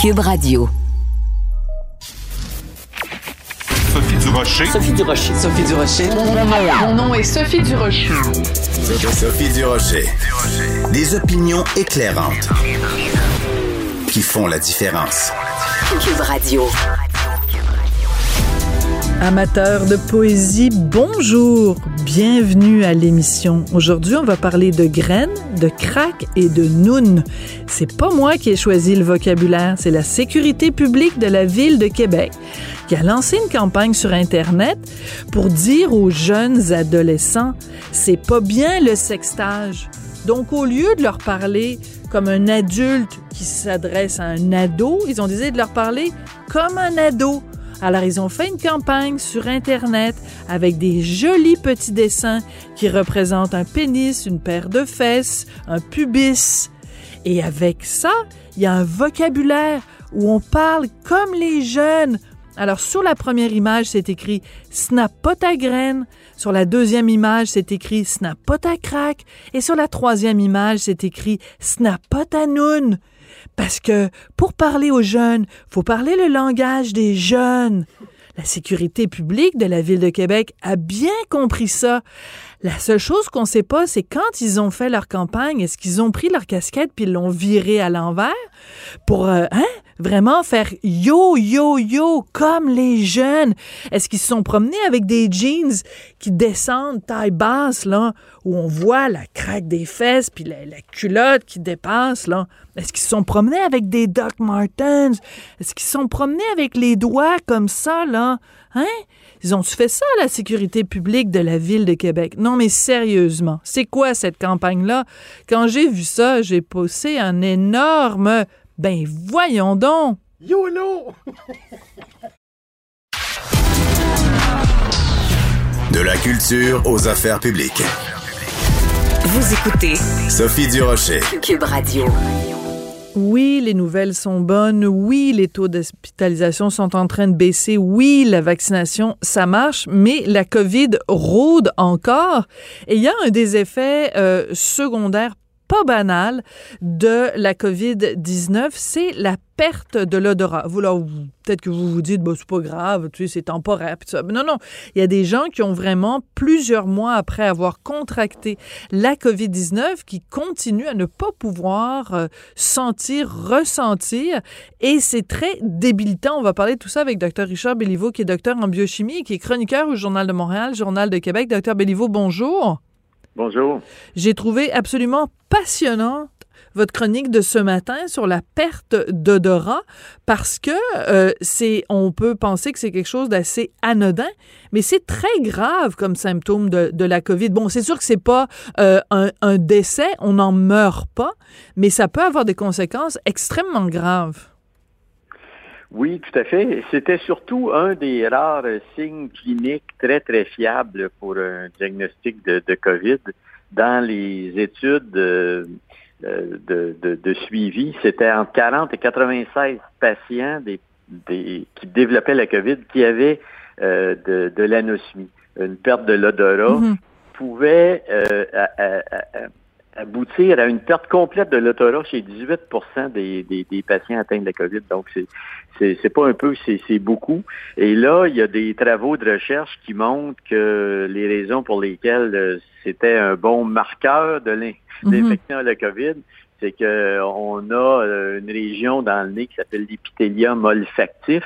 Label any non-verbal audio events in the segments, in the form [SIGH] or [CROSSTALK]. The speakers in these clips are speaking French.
Cube Radio. Sophie Durocher. Sophie Durocher. Sophie Durocher. Mon nom est Sophie Durocher. Sophie Durocher. Des opinions éclairantes qui font la différence. Cube Radio. Amateurs de poésie, bonjour, bienvenue à l'émission. Aujourd'hui, on va parler de graines, de crack et de noun. C'est pas moi qui ai choisi le vocabulaire, c'est la sécurité publique de la ville de Québec qui a lancé une campagne sur Internet pour dire aux jeunes adolescents, c'est pas bien le sextage. Donc, au lieu de leur parler comme un adulte qui s'adresse à un ado, ils ont décidé de leur parler comme un ado. Alors, ils ont fait une campagne sur Internet avec des jolis petits dessins qui représentent un pénis, une paire de fesses, un pubis. Et avec ça, il y a un vocabulaire où on parle comme les jeunes. Alors, sur la première image, c'est écrit Snap pas ta graine. Sur la deuxième image, c'est écrit Snap pas ta crack. Et sur la troisième image, c'est écrit Snap pas ta noun. Parce que pour parler aux jeunes, faut parler le langage des jeunes. La sécurité publique de la ville de Québec a bien compris ça. La seule chose qu'on sait pas, c'est quand ils ont fait leur campagne, est-ce qu'ils ont pris leur casquette puis l'ont viré à l'envers? Pour euh, hein, vraiment faire yo yo yo comme les jeunes. Est-ce qu'ils se sont promenés avec des jeans qui descendent taille basse là où on voit la craque des fesses puis la, culotte qui dépasse là? Est-ce qu'ils se sont promenés avec des Doc Martens? Est-ce qu'ils se sont promenés avec les doigts comme ça là? Hein? Ils ont fait ça la sécurité publique de la ville de Québec? Non mais sérieusement, c'est quoi cette campagne là Quand j'ai vu ça, j'ai poussé un énorme ben voyons donc YOLO [LAUGHS] De la culture aux affaires publiques. Vous écoutez Sophie Durocher. Cube Radio. Oui, les nouvelles sont bonnes. Oui, les taux d'hospitalisation sont en train de baisser. Oui, la vaccination, ça marche, mais la COVID rôde encore. Et il y a un des effets euh, secondaires pas banal de la COVID-19, c'est la perte de l'odorat. Vous, là, peut-être que vous vous dites, bah, c'est pas grave, tu sais, c'est temporaire. Mais non, non. Il y a des gens qui ont vraiment, plusieurs mois après avoir contracté la COVID-19, qui continuent à ne pas pouvoir euh, sentir, ressentir. Et c'est très débilitant. On va parler de tout ça avec Dr. Richard Béliveau, qui est docteur en biochimie, qui est chroniqueur au Journal de Montréal, Journal de Québec. Docteur Béliveau, bonjour. Bonjour. J'ai trouvé absolument passionnante votre chronique de ce matin sur la perte d'odorat parce que euh, c'est on peut penser que c'est quelque chose d'assez anodin mais c'est très grave comme symptôme de, la COVID. Bon, c'est sûr que c'est pas euh, un décès, on n'en meurt pas, mais ça peut avoir des conséquences extrêmement graves. Oui, tout à fait. C'était surtout un des rares signes cliniques très, très fiables pour un diagnostic de, de COVID dans les études euh, de, de, de, suivi. C'était entre 40 et 96 patients des, des, qui développaient la COVID qui avaient euh, de, de l'anosmie, une perte de l'odorat, pouvait euh, à- aboutir à une perte complète de l'odorat chez 18 des, des, des patients atteints de la COVID. Donc, c'est c'est pas un peu, c'est beaucoup. Et là, il y a des travaux de recherche qui montrent que les raisons pour lesquelles euh, c'était un bon marqueur de l'in- l'infection à la COVID, c'est que on a euh, une région dans le nez qui s'appelle l'épithélium olfactif.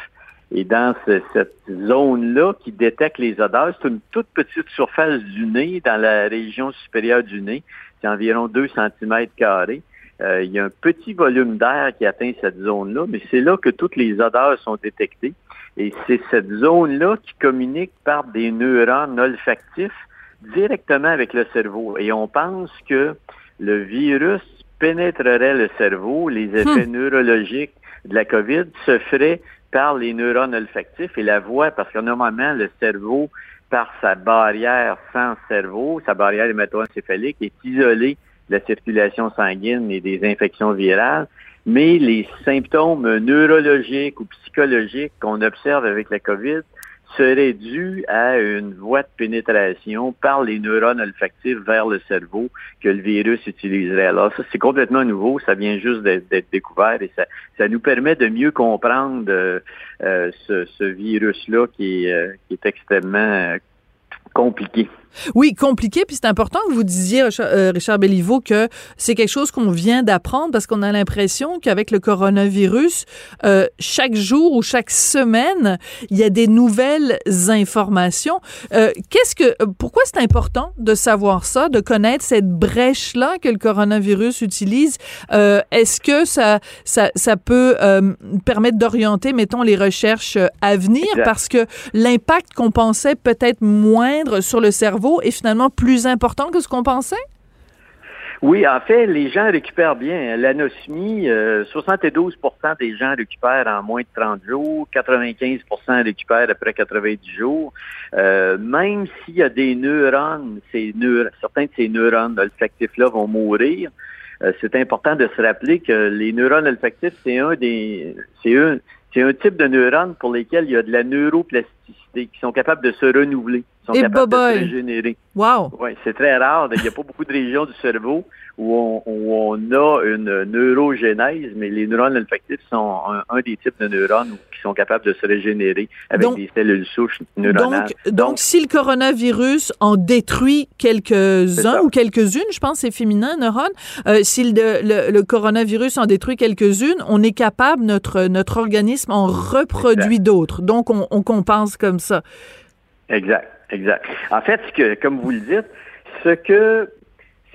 Et dans ce- cette zone-là qui détecte les odeurs, c'est une toute petite surface du nez dans la région supérieure du nez. C'est environ 2 cm carrés. Euh, il y a un petit volume d'air qui atteint cette zone-là, mais c'est là que toutes les odeurs sont détectées. Et c'est cette zone-là qui communique par des neurones olfactifs directement avec le cerveau. Et on pense que le virus pénétrerait le cerveau, les effets neurologiques de la COVID se feraient par les neurones olfactifs et la voix, parce que normalement, le cerveau, par sa barrière sans cerveau, sa barrière hémato-encéphalique, est isolé de la circulation sanguine et des infections virales. Mais les symptômes neurologiques ou psychologiques qu'on observe avec la COVID serait dû à une voie de pénétration par les neurones olfactifs vers le cerveau que le virus utiliserait. Alors ça, c'est complètement nouveau, ça vient juste d'être découvert et ça, ça nous permet de mieux comprendre euh, euh, ce, ce virus-là qui, est, qui est extrêmement compliqué. Oui, compliqué. Puis c'est important que vous disiez, Richard, euh, Béliveau, que c'est quelque chose qu'on vient d'apprendre parce qu'on a l'impression qu'avec le coronavirus, euh, chaque jour ou chaque semaine, il y a des nouvelles informations. Euh, qu'est-ce que, pourquoi c'est important de savoir ça, de connaître cette brèche-là que le coronavirus utilise? Est-ce que ça, ça, ça peut permettre d'orienter, mettons, les recherches à venir? Parce que l'impact qu'on pensait peut-être moindre sur le cerveau est finalement plus important que ce qu'on pensait? Oui, en fait, les gens récupèrent bien. L'anosmie, 72 euh, des gens récupèrent en moins de 30 jours, 95% récupèrent après 90 jours. Euh, même s'il y a des neurones, certains de ces neurones olfactifs-là vont mourir, euh, c'est important de se rappeler que les neurones olfactifs, c'est un des, c'est un, c'est un type de neurones pour lesquels il y a de la neuroplasticité, qui sont capables de se renouveler, sont capables de se régénérer. Wow! Oui, c'est très rare. Il n'y a pas beaucoup de régions du cerveau où on, a une neurogénèse, mais les neurones olfactifs sont un, des types de neurones qui sont capables de se régénérer avec des cellules souches neuronales. Donc, donc, si le coronavirus en détruit quelques-uns ou quelques-unes, je pense que c'est féminin, neurones, euh, si le, le, coronavirus en détruit quelques-unes, on est capable, notre, notre organisme en reproduit d'autres. Donc, on, on compense comme ça. Exact, exact. En fait, que, comme vous le dites, ce que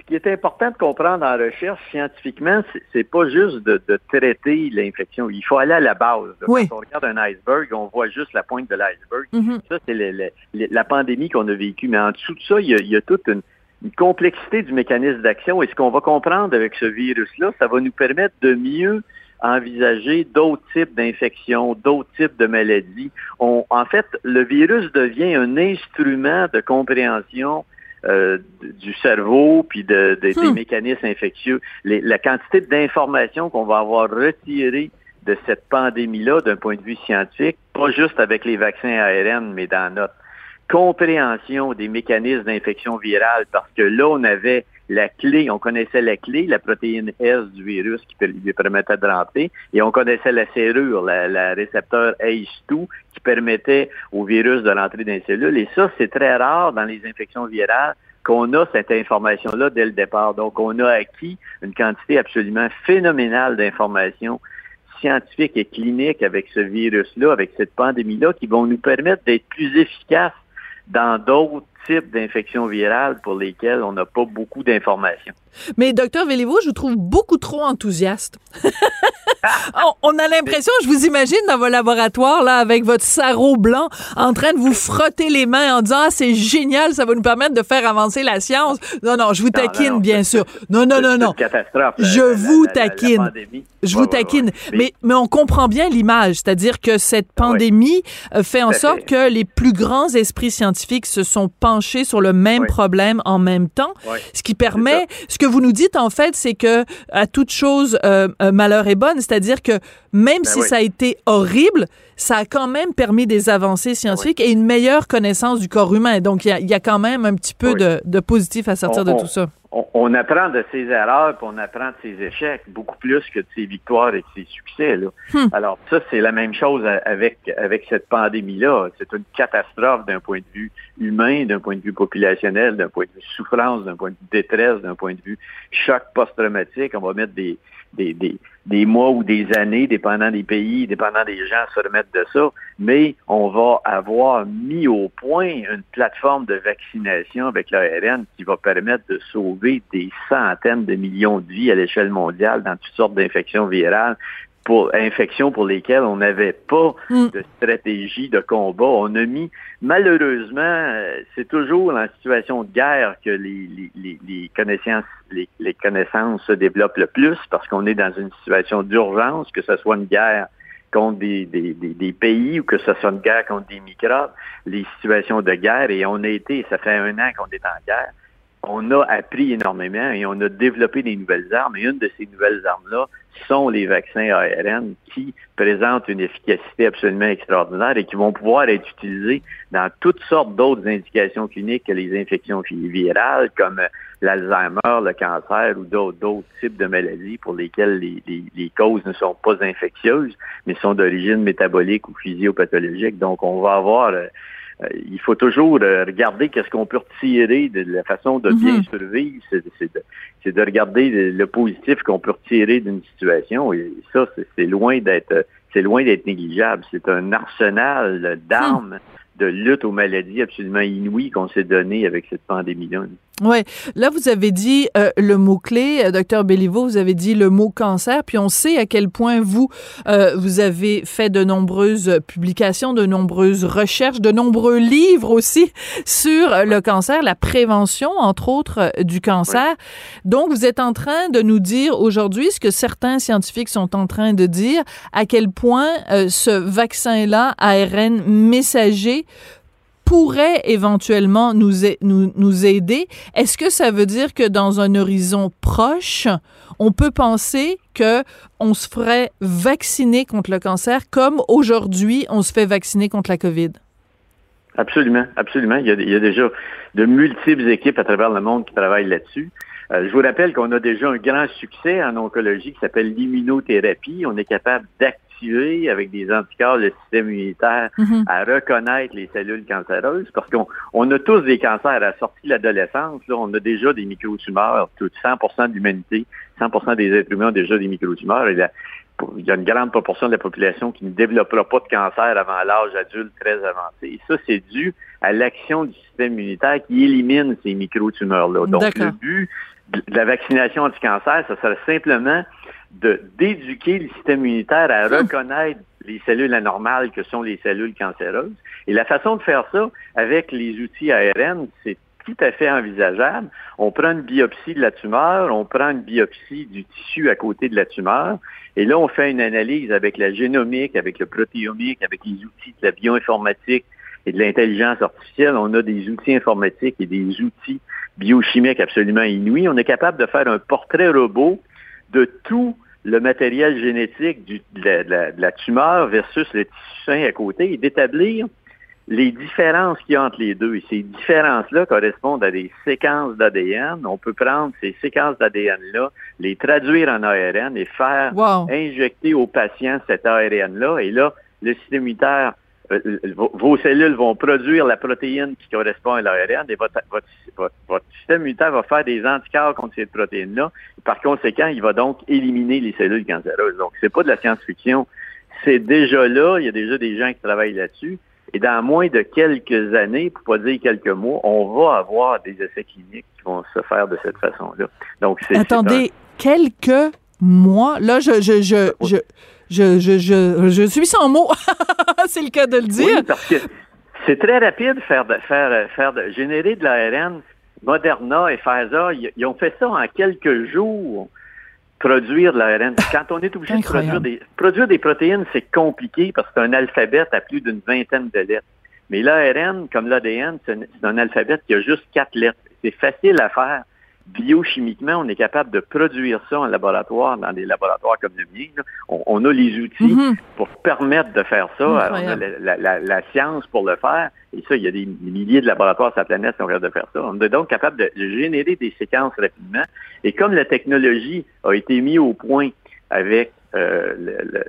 qui est important de comprendre en recherche scientifiquement, c'est pas juste de, traiter l'infection. Il faut aller à la base. Quand on regarde un iceberg, on voit juste la pointe de l'iceberg. Mm-hmm. Ça, c'est la pandémie qu'on a vécue. Mais en dessous de ça, il y a, toute une, complexité du mécanisme d'action. Et ce qu'on va comprendre avec ce virus-là, ça va nous permettre de mieux envisager d'autres types d'infections, d'autres types de maladies. en fait, le virus devient un instrument de compréhension euh, du cerveau puis de, des hmm. mécanismes infectieux. la quantité d'informations qu'on va avoir retirées de cette pandémie-là d'un point de vue scientifique, pas juste avec les vaccins ARN, mais dans notre compréhension des mécanismes d'infection virale, parce que là, on avait la clé, on connaissait la clé, la protéine S du virus qui lui permettait de rentrer, et on connaissait la serrure, la, récepteur ACE2 qui permettait au virus de rentrer dans les cellules. Et ça, c'est très rare dans les infections virales qu'on a cette information-là dès le départ. Donc, on a acquis une quantité absolument phénoménale d'informations scientifiques et cliniques avec ce virus-là, avec cette pandémie-là, qui vont nous permettre d'être plus efficaces dans d'autres types d'infections virales pour lesquelles on n'a pas beaucoup d'informations. Mais docteur Véliveau, je vous trouve beaucoup trop enthousiaste. [LAUGHS] on, a l'impression, je vous imagine dans vos laboratoires là avec votre sarrau blanc en train de vous frotter les mains en disant ah c'est génial, ça va nous permettre de faire avancer la science. Non non, je vous taquine bien sûr. Non non non non. Catastrophe. Je vous taquine. je vous taquine. Mais mais on comprend bien l'image, c'est-à-dire que cette pandémie euh, fait en sorte que les plus grands esprits scientifiques se sont penchés sur le même problème en même temps, ce qui permet ce que vous nous dites, en fait, c'est que à toute chose, euh, euh, malheur est bonne. C'est-à-dire que même ben si ça a été horrible, ça a quand même permis des avancées scientifiques et une meilleure connaissance du corps humain. Donc, il y a, quand même un petit peu de, positif à sortir de tout ça. On, apprend de ses erreurs, puis on apprend de ses échecs, beaucoup plus que de ses victoires et de ses succès. Hmm. Alors, ça, c'est la même chose avec, avec cette pandémie-là. C'est une catastrophe d'un point de vue humain, d'un point de vue populationnel, d'un point de vue souffrance, d'un point de vue détresse, d'un point de vue choc post-traumatique. On va mettre des, des, des, des, mois ou des années, dépendant des pays, dépendant des gens, se remettre de ça. Mais on va avoir mis au point une plateforme de vaccination avec l'ARN qui va permettre de sauver des centaines de millions de vies à l'échelle mondiale dans toutes sortes d'infections virales pour infections pour lesquelles on n'avait pas mm. de stratégie de combat. On a mis, malheureusement, euh, c'est toujours en situation de guerre que les, les, les, connaissances les, les, connaissances se développent le plus parce qu'on est dans une situation d'urgence, que ce soit une guerre contre des, des, des, pays ou que ce soit une guerre contre des microbes, les situations de guerre, et on a été, ça fait un an qu'on est en guerre, on a appris énormément et on a développé des nouvelles armes. Et une de ces nouvelles armes-là sont les vaccins ARN qui présentent une efficacité absolument extraordinaire et qui vont pouvoir être utilisés dans toutes sortes d'autres indications cliniques que les infections virales comme l'Alzheimer, le cancer ou d'autres types de maladies pour lesquelles les, causes ne sont pas infectieuses, mais sont d'origine métabolique ou physiopathologique. Donc, on va avoir euh, il faut toujours euh, regarder qu'est-ce qu'on peut retirer de la façon de bien mhm. survivre, c'est de, regarder le, positif qu'on peut retirer d'une situation. Et ça, c'est loin d'être c'est loin d'être négligeable. C'est un arsenal d'armes de lutte aux maladies absolument inouïes qu'on s'est donné avec cette pandémie-là. Oui. Là, vous avez dit euh, le mot-clé, euh, docteur Béliveau, vous avez dit le mot cancer, puis on sait à quel point vous, euh, vous avez fait de nombreuses publications, de nombreuses recherches, de nombreux livres aussi sur le cancer, la prévention, entre autres, du cancer. Donc, vous êtes en train de nous dire aujourd'hui ce que certains scientifiques sont en train de dire, à quel point ce vaccin-là, ARN messager, pourrait éventuellement nous, nous, nous aider. Est-ce que ça veut dire que dans un horizon proche, on peut penser que on se ferait vacciner contre le cancer comme aujourd'hui on se fait vacciner contre la COVID? Absolument, absolument. Il y, a, déjà de multiples équipes à travers le monde qui travaillent là-dessus. Euh, je vous rappelle qu'on a déjà un grand succès en oncologie qui s'appelle l'immunothérapie. On est capable d'activer avec des anticorps le système immunitaire mhm. à reconnaître les cellules cancéreuses parce qu'on on a tous des cancers à la sortie de l'adolescence. On a déjà des microtumeurs. Tout 100 de l'humanité, 100% des êtres humains ont déjà des microtumeurs. il y a une grande proportion de la population qui ne développera pas de cancer avant l'âge adulte très avancé. Et ça, c'est dû à l'action du système immunitaire qui élimine ces microtumeurs-là. Donc, le but de la vaccination anti-cancer, ça serait simplement de d'éduquer le système immunitaire à reconnaître les cellules anormales que sont les cellules cancéreuses. Et la façon de faire ça avec les outils ARN, c'est tout à fait envisageable. On prend une biopsie de la tumeur, on prend une biopsie du tissu à côté de la tumeur, et là, on fait une analyse avec la génomique, avec le protéomique, avec les outils de la bioinformatique et de l'intelligence artificielle. On a des outils informatiques et des outils biochimiques absolument inouïs. On est capable de faire un portrait robot de tout le matériel génétique de, la, tumeur versus le tissu sain à côté et d'établir les différences qu'il y a entre les deux. Et ces différences-là correspondent à des séquences d'ADN. On peut prendre ces séquences d'ADN-là, les traduire en ARN et faire injecter au patient cet ARN-là. Et là, le système immunitaire vos cellules vont produire la protéine qui correspond à l'ARN et votre, votre, système immunitaire va faire des anticorps contre cette protéine-là. Par conséquent, il va donc éliminer les cellules cancéreuses. Donc, c'est pas de la science-fiction. C'est déjà là. Il y a déjà des gens qui travaillent là-dessus. Et dans moins de quelques années, pour pas dire quelques mois, on va avoir des essais cliniques qui vont se faire de cette façon-là. Donc, c'est. Attendez, quelques mois? Là, je, je, je, je je, je, je, je suis sans mots. [LAUGHS] c'est le cas de le dire. Oui, parce que c'est très rapide faire de, faire, faire de, générer de l'ARN. Moderna et Pfizer, ils, ont fait ça en quelques jours produire de l'ARN. Quand on est obligé de produire des, produire des protéines, c'est compliqué parce que c'est un alphabet à plus d'une vingtaine de lettres. Mais l'ARN, comme l'ADN, c'est un alphabet qui a juste quatre lettres. C'est facile à faire biochimiquement, on est capable de produire ça en laboratoire, dans des laboratoires comme le mien. On, a les outils mhm. pour permettre de faire ça. on a la, science pour le faire. Et ça, il y a des, milliers de laboratoires sur la planète qui ont capable de faire ça. On est donc capable de générer des séquences rapidement. Et comme la technologie a été mise au point avec euh,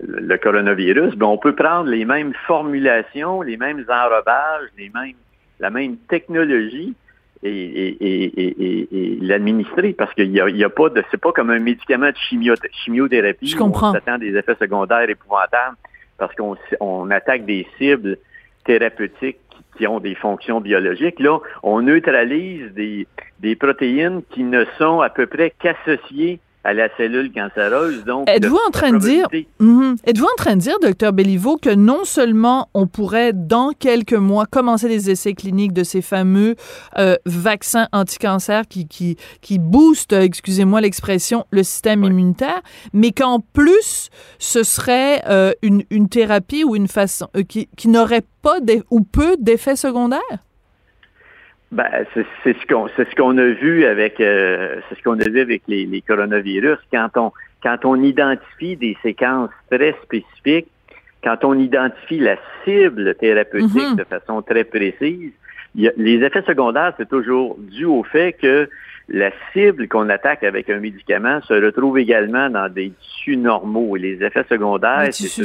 le, coronavirus, ben on peut prendre les mêmes formulations, les mêmes enrobages, les mêmes, la même technologie et, l'administrer parce qu'il y a, a, pas de c'est pas comme un médicament de chimio, chimiothérapie Je comprends. on s'attend des effets secondaires épouvantables parce qu'on on attaque des cibles thérapeutiques qui ont des fonctions biologiques. Là, on neutralise des, des protéines qui ne sont à peu près qu'associées à la cellule cancéreuse. Donc, êtes-vous en train de dire, mhm. êtes-vous en train de dire, docteur Belliveau, que non seulement on pourrait dans quelques mois commencer des essais cliniques de ces fameux euh, vaccins anti-cancer qui qui qui boostent, excusez-moi l'expression, le système immunitaire, mais qu'en plus ce serait euh, une, une thérapie ou une façon euh, qui, qui n'aurait pas ou peu d'effets secondaires? Ben, c'est c'est ce qu'on c'est ce qu'on a vu avec euh, c'est ce qu'on a vu avec les, les coronavirus quand on quand on identifie des séquences très spécifiques, quand on identifie la cible thérapeutique Mhm. de façon très précise, il y a- les effets secondaires c'est toujours dû au fait que la cible qu'on attaque avec un médicament se retrouve également dans des tissus normaux et les effets secondaires c'est.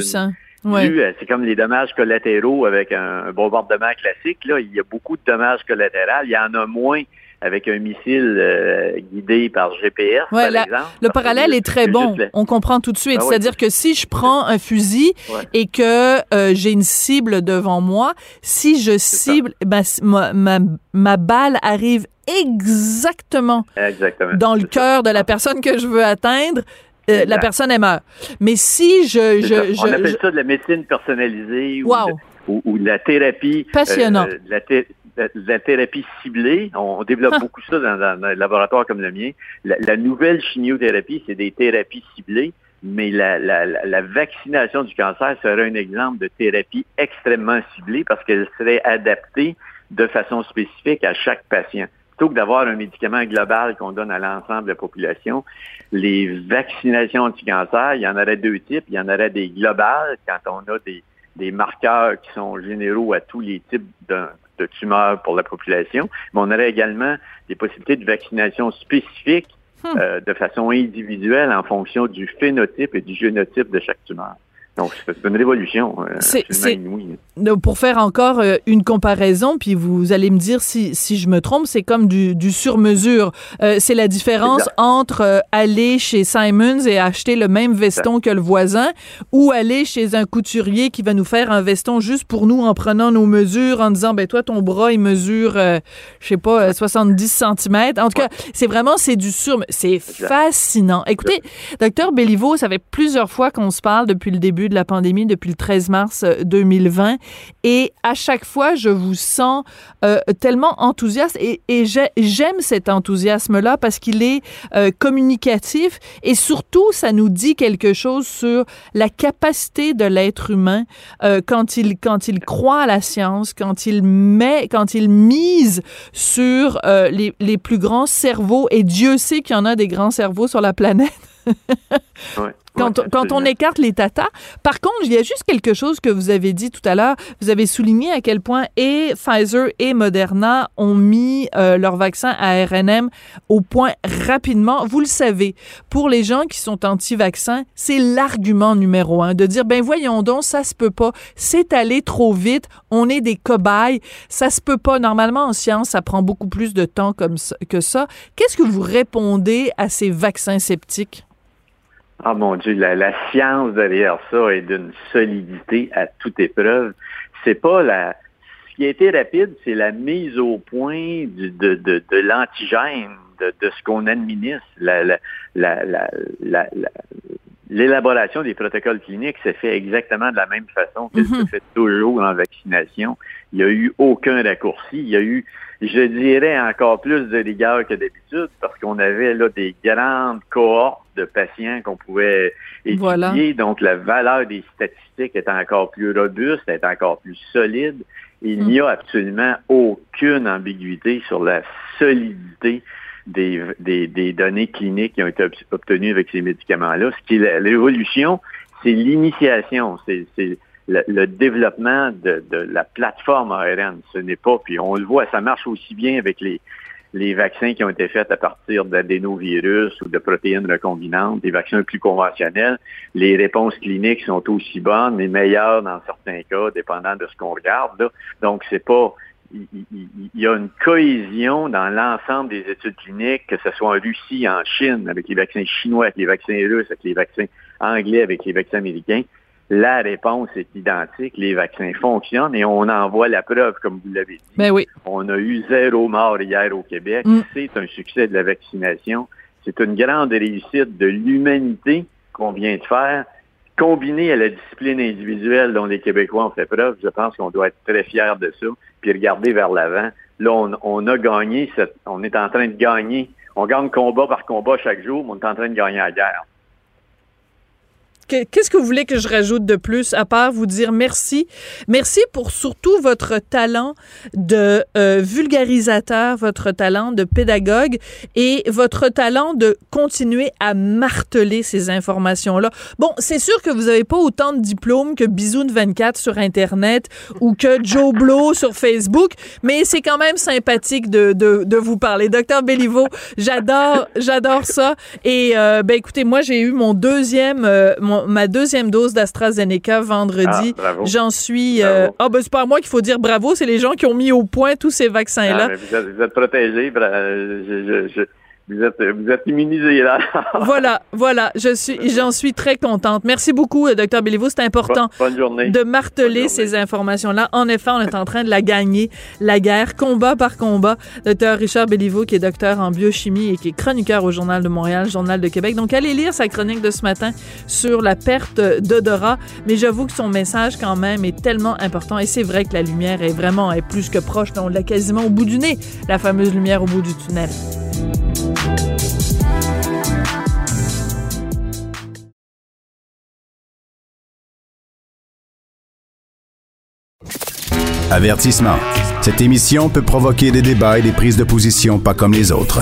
Ouais. à- C'est comme les dommages collatéraux avec un, un bombardement classique. Là, il y a beaucoup de dommages collatéraux. Il y en a moins avec un missile euh, guidé par GPS, Ouais, par la- exemple. Le parallèle est très bon. On comprend tout de suite. Ah. C'est-à-dire que si je prends un fusil Ouais. et que euh, j'ai une cible devant moi, si je cible, ben, ma, ma, ma balle arrive exactement Exactement. dans le cœur de la personne que je veux atteindre, euh, la personne elle meurt. Mais si je... Je, je- On appelle je- ça de la médecine personnalisée ou, de, ou, ou de la thérapie. Passionnant. euh, de la, thé- de la thérapie ciblée. On, développe Ah. beaucoup ça dans, dans un laboratoire comme le mien. La, la nouvelle chimiothérapie, c'est des thérapies ciblées. Mais la, la vaccination du cancer serait un exemple de thérapie extrêmement ciblée parce qu'elle serait adaptée de façon spécifique à chaque patient. Plutôt que d'avoir un médicament global qu'on donne à l'ensemble de la population, les vaccinations anti-cancer, il y en aurait deux types. Il y en aurait des globales quand on a des, des marqueurs qui sont généraux à tous les types de, de tumeurs pour la population. Mais on aurait également des possibilités de vaccination spécifiques Hmm. euh, de façon individuelle en fonction du phénotype et du génotype de chaque tumeur. Donc, c'est une révolution. euh, C'est- pour faire encore euh, une comparaison, puis vous allez me dire si, si je me trompe, c'est comme du, du sur-mesure. Euh, c'est la différence Exact. entre euh, aller chez Simons et acheter le même veston que le voisin ou aller chez un couturier qui va nous faire un veston juste pour nous en prenant nos mesures, en disant, ben toi, ton bras, il mesure, euh, je sais pas, euh, 70 cm. En tout cas, c'est vraiment, c'est du sur... C'est fascinant. Écoutez, docteur Béliveau, ça fait plusieurs fois qu'on se parle depuis le début de la pandémie, depuis le 13 mars euh, 2020. Et à chaque fois, je vous sens euh, tellement enthousiaste et, et j'ai- j'aime cet enthousiasme-là parce qu'il est euh, communicatif et surtout, ça nous dit quelque chose sur la capacité de l'être humain euh, quand il quand il croit à la science, quand il met, quand il mise sur euh, les, les plus grands cerveaux et Dieu sait qu'il y en a des grands cerveaux sur la planète. Quand, quand on écarte les tatas. Par contre, il y a juste quelque chose que vous avez dit tout à l'heure. Vous avez souligné à quel point et Pfizer et Moderna ont mis euh, leur vaccin à RNM au point rapidement. Vous le savez, pour les gens qui sont anti-vaccins, c'est l'argument numéro un de dire, ben voyons donc, ça se peut pas. C'est allé trop vite. On est des cobayes. Ça se peut pas. Normalement, en science, ça prend beaucoup plus de temps comme ça- que ça. Qu'est-ce que vous répondez à ces vaccins sceptiques? Ah mon Dieu, la, la science derrière ça est d'une solidité à toute épreuve. C'est pas la. Ce qui a été rapide, c'est la mise au point du- de, de, de l'antigène, de, de ce qu'on administre. La, la, la, la, la- la- L'élaboration des protocoles cliniques s'est fait exactement de la même façon qu'elle Mhm. se fait toujours en vaccination. Il n'y a eu aucun raccourci. Il y a eu, je dirais, encore plus de rigueur que d'habitude parce qu'on avait là des grandes cohortes de patients qu'on pouvait étudier. Voilà. Donc, la valeur des statistiques est encore plus robuste, est encore plus solide. Il n'y a absolument aucune ambiguïté sur la solidité des, des, des données cliniques qui ont été ob- obtenues avec ces médicaments-là. Ce qui l'évolution, c'est l'initiation, c'est c'est le, le développement de, de la plateforme ARN. Ce n'est pas, puis on le voit, ça marche aussi bien avec les, les vaccins qui ont été faits à partir d'adénovirus ou de protéines recombinantes, des vaccins plus conventionnels. Les réponses cliniques sont aussi bonnes, mais meilleures dans certains cas, dépendant de ce qu'on regarde. là. Donc, c'est pas il y a une cohésion dans l'ensemble des études cliniques, que ce soit en Russie, en Chine, avec les vaccins chinois, avec les vaccins russes, avec les vaccins anglais, avec les vaccins américains. La réponse est identique. Les vaccins fonctionnent et on en voit la preuve, comme vous l'avez dit. Ben oui. On a eu zéro mort hier au Québec. Mm. C'est un succès de la vaccination. C'est une grande réussite de l'humanité qu'on vient de faire, combinée à la discipline individuelle dont les Québécois ont fait preuve. Je pense qu'on doit être très fiers de ça, puis regarder vers l'avant. Là, on, on a gagné, cette- on est en train de gagner. On gagne combat par combat chaque jour, mais on est en train de gagner la guerre. Qu'est-ce que vous voulez que je rajoute de plus à part vous dire merci? Merci pour surtout votre talent de euh, vulgarisateur, votre talent de pédagogue et votre talent de continuer à marteler ces informations-là. Bon, c'est sûr que vous n'avez pas autant de diplômes que Bisoun 24 sur Internet ou que Joe Blow [LAUGHS] sur Facebook, mais c'est quand même sympathique de, de, de vous parler. Docteur Béliveau, j'adore, j'adore ça. Et euh, ben écoutez, moi j'ai eu mon deuxième, euh, ma deuxième dose d'AstraZeneca vendredi. Ah, J'en suis. Euh, ah ben c'est pas à moi qu'il faut dire bravo, c'est les gens qui ont mis au point tous ces vaccins-là. Ah, vous, êtes, vous êtes protégés. Je, je, vous êtes, vous êtes immunisé là. [LAUGHS] voilà, voilà. Je suis, j'en suis très contente. Merci beaucoup, euh, docteur Béliveau. C'est important bonne, journée. de marteler ces informations-là. En effet, on est en train de la gagner, la guerre, combat par combat. Docteur Richard Béliveau, qui est docteur en biochimie et qui est chroniqueur au Journal de Montréal, Journal de Québec. Donc, allez lire sa chronique de ce matin sur la perte d'odorat. Mais j'avoue que son message, quand même, est tellement important. Et c'est vrai que la lumière est vraiment est plus que proche. On l'a quasiment au bout du nez, la fameuse lumière au bout du tunnel. Avertissement. Cette émission peut provoquer des débats et des prises de position pas comme les autres.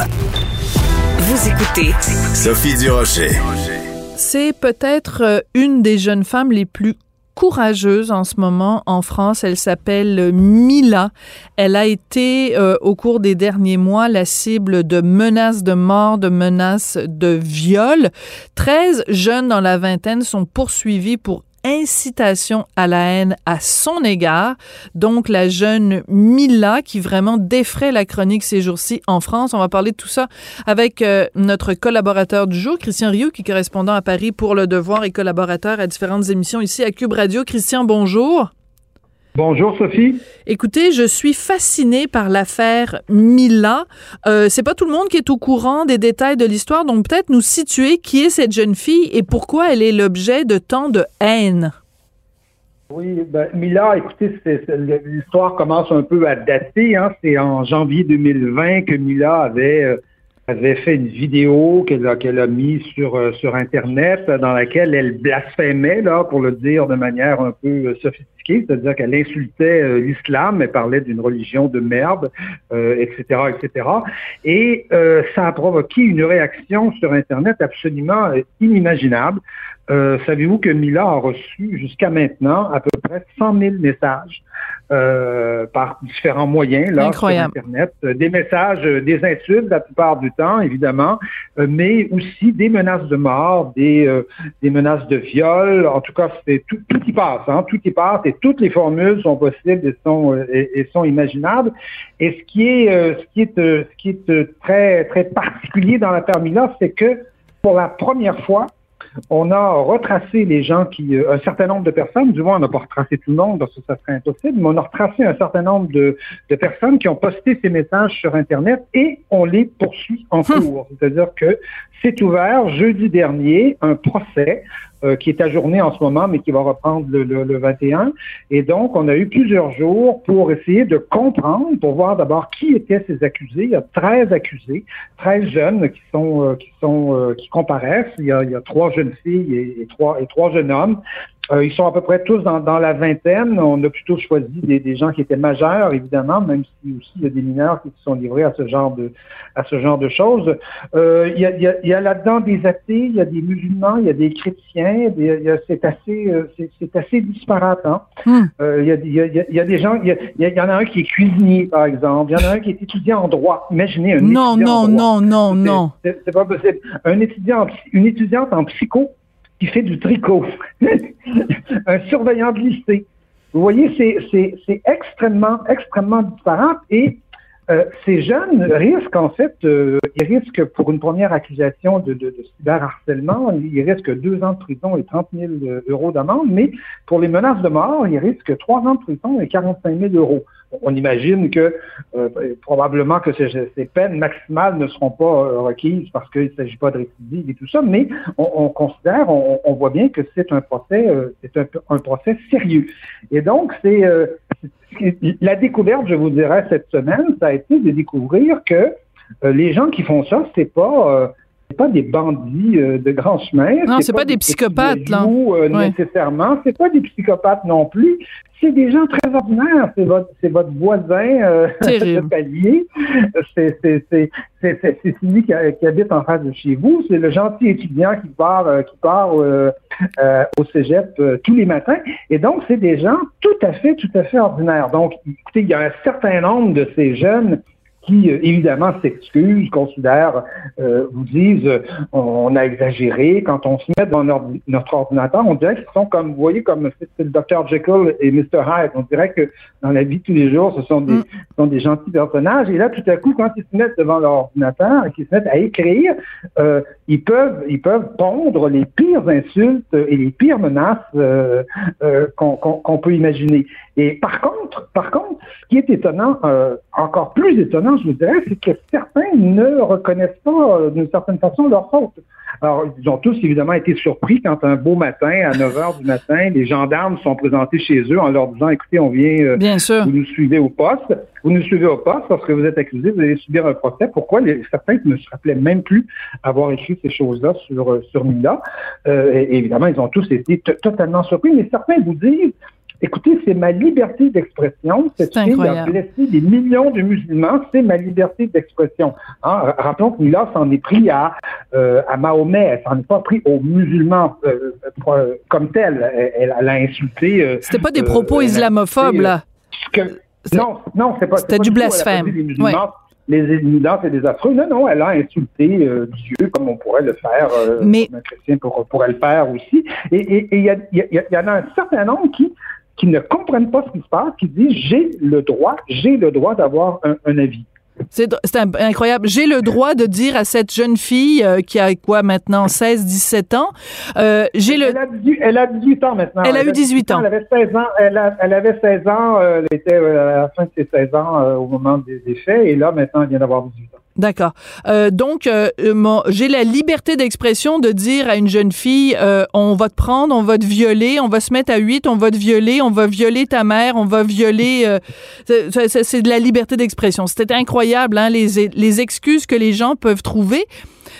Vous écoutez Sophie Durocher. C'est peut-être euh, une des jeunes femmes les plus courageuse en ce moment en France. Elle s'appelle Mila. Elle a été euh, au cours des derniers mois la cible de menaces de mort, de menaces de viol. 13 jeunes dans la vingtaine sont poursuivis pour incitation à la haine à son égard. Donc, la jeune Mila qui vraiment défraie la chronique ces jours-ci en France. On va parler de tout ça avec euh, notre collaborateur du jour, Christian Rioux, qui est correspondant à Paris pour Le Devoir et collaborateur à différentes émissions ici à Cube Radio. Christian, bonjour. Bonjour Sophie. Écoutez, je suis fascinée par l'affaire Mila. Euh, c'est pas tout le monde qui est au courant des détails de l'histoire, donc peut-être nous situer qui est cette jeune fille et pourquoi elle est l'objet de tant de haine. Oui, ben, Mila, écoutez, l'histoire commence un peu à dater. Hein. C'est en janvier 2020 que Mila avait euh, avait fait une vidéo qu'elle a, qu'elle a mise sur, euh, sur Internet dans laquelle elle blasphémait, là, pour le dire de manière un peu sophistiquée, c'est-à-dire qu'elle insultait euh, l'islam, elle parlait d'une religion de merde, etc., euh, etc. Et ça a provoqué une réaction sur Internet absolument inimaginable. savez-vous que Mila a reçu jusqu'à maintenant à peu près 100 000 messages euh, par différents moyens là, sur Internet. Euh, des messages, euh, des insultes la plupart du évidemment, mais aussi des menaces de mort, des, des menaces de viol. En tout cas, c'est tout, y passe, hein, tout y passe et toutes les formules sont possibles et sont, sont imaginables. Et ce qui est, ce qui est, ce qui est très, très particulier dans la Mila, c'est que pour la première fois, on a retracé les gens qui, euh, un certain nombre de personnes, du moins on n'a pas retracé tout le monde parce que ça serait impossible, mais on a retracé un certain nombre de, de personnes qui ont posté ces messages sur Internet et on les poursuit en hum. cours. C'est-à-dire que c'est ouvert jeudi dernier un procès euh, qui est ajourné en ce moment, mais qui va reprendre le, le, 21. Et donc, on a eu plusieurs jours pour essayer de comprendre, pour voir d'abord qui étaient ces accusés. Il y a 13 accusés, 13 jeunes qui sont euh, qui sont euh, qui comparaissent. Il y, a, il trois jeunes filles et, trois et trois jeunes hommes. Euh, ils sont à peu près tous dans, dans, la vingtaine. On a plutôt choisi des, des, gens qui étaient majeurs, évidemment, même si aussi il y a des mineurs qui se sont livrés à ce genre de à ce genre de choses. Euh, il y a, il y a, il y a là-dedans des athées, il y a des musulmans, il y a des chrétiens. c'est assez euh, c'est, assez disparate. Hein? Hmm. Euh, il, y a, il, y a, il y a des gens. Il y, a, il y en a un qui est cuisinier, par exemple. Il y en a un qui est étudiant en droit. Imaginez un non, étudiant non, en droit. non, non, non, c'est, c'est pas possible. Un étudiant, une étudiante en psycho qui fait du tricot, [LAUGHS] un surveillant de lycée. Vous voyez, c'est extrêmement, extrêmement différent et euh, ces jeunes risquent, en fait, euh, ils risquent pour une première accusation de, cyberharcèlement, ils risquent deux ans de prison et 30 000 euros d'amende, mais pour les menaces de mort, ils risquent trois ans de prison et 45 000 euros on imagine que euh, probablement que ces, peines maximales ne seront pas euh, requises parce qu'il ne s'agit pas de récidive et tout ça, mais on, considère, on, voit bien que c'est un procès, euh, c'est un, procès sérieux. Et donc, c'est la découverte, je vous dirais, cette semaine, ça a été de découvrir que les gens qui font ça, c'est pas pas des bandits euh, de grand chemin. Non, c'est pas, pas, des psychopathes, là. Euh, Nécessairement. C'est pas des psychopathes non plus. C'est des gens très ordinaires. C'est votre, c'est votre voisin euh, [LAUGHS] de palier. C'est, c'est, c'est, c'est, qui, qui, habite en face de chez vous. C'est le gentil étudiant qui part, euh, qui part euh, au cégep tous les matins. Et donc, c'est des gens tout à fait, tout à fait ordinaires. Donc, écoutez, il y a un certain nombre de ces jeunes qui, euh, évidemment, s'excusent, considèrent, euh, vous disent, euh, on, a exagéré. Quand on se met dans notre ordinateur, on dirait qu'ils sont comme, vous voyez, comme c'est le Dr. Jekyll et Mr. Hyde. On dirait que dans la vie de tous les jours, ce sont des, mm. sont des gentils personnages. Et là, tout à coup, quand ils se mettent devant leur ordinateur et qu'ils se mettent à écrire, euh, ils peuvent, ils peuvent pondre les pires insultes et les pires menaces euh, qu'on peut imaginer. Et par contre, par contre, ce qui est étonnant, encore plus étonnant, je vous dirais, c'est que certains ne reconnaissent pas, euh, d'une certaine façon, leur faute. Alors, ils ont tous évidemment été surpris quand un beau matin, à 9 heures du matin, les gendarmes sont présentés chez eux en leur disant, écoutez, on vient, euh, Bien sûr. vous nous suivez au poste, vous nous suivez au poste parce que vous êtes accusé, vous allez subir un procès. Pourquoi? Les, certains ne se rappelaient même plus avoir écrit ces choses-là sur, euh, sur Mila. et, évidemment, ils ont tous été totalement surpris, mais certains vous disent, Écoutez, c'est ma liberté d'expression. Cette fille a blessé des millions de musulmans. C'est ma liberté d'expression. Hein? Rappelons que Mila s'en est pris à, euh, à Mahomet. Elle s'en est pas pris aux musulmans euh, euh, comme tel. Elle, elle, a insulté. C'était pas des propos islamophobes, là. non, non, c'est pas. C'était du blasphème. les musulmans, c'est des affreux. Non, non, elle a insulté Dieu comme on pourrait le faire, Mais... un chrétien pourrait le faire aussi. Et il y, y, y, en a un certain nombre qui, qui ne comprennent pas ce qui se passe, qui disent j'ai le droit, j'ai le droit d'avoir un, un avis. C'est incroyable. J'ai le droit de dire à cette jeune fille euh, qui a quoi maintenant 16 17 ans, euh, j'ai le elle a, 18, elle a 18 ans maintenant. Elle, a eu 18 ans. Elle avait 16 ans, elle, a, elle avait 16 ans, euh, elle était à la fin de ses 16 ans au moment des, des, faits et là maintenant elle vient d'avoir 18 ans. D'accord. Euh, donc, euh, j'ai la liberté d'expression de dire à une jeune fille, euh, on va te prendre, on va te violer, on va se mettre à huit, on va te violer, on va violer ta mère, on va violer. Euh, [LAUGHS] c'est de la liberté d'expression. C'était incroyable, hein, les, les excuses que les gens peuvent trouver.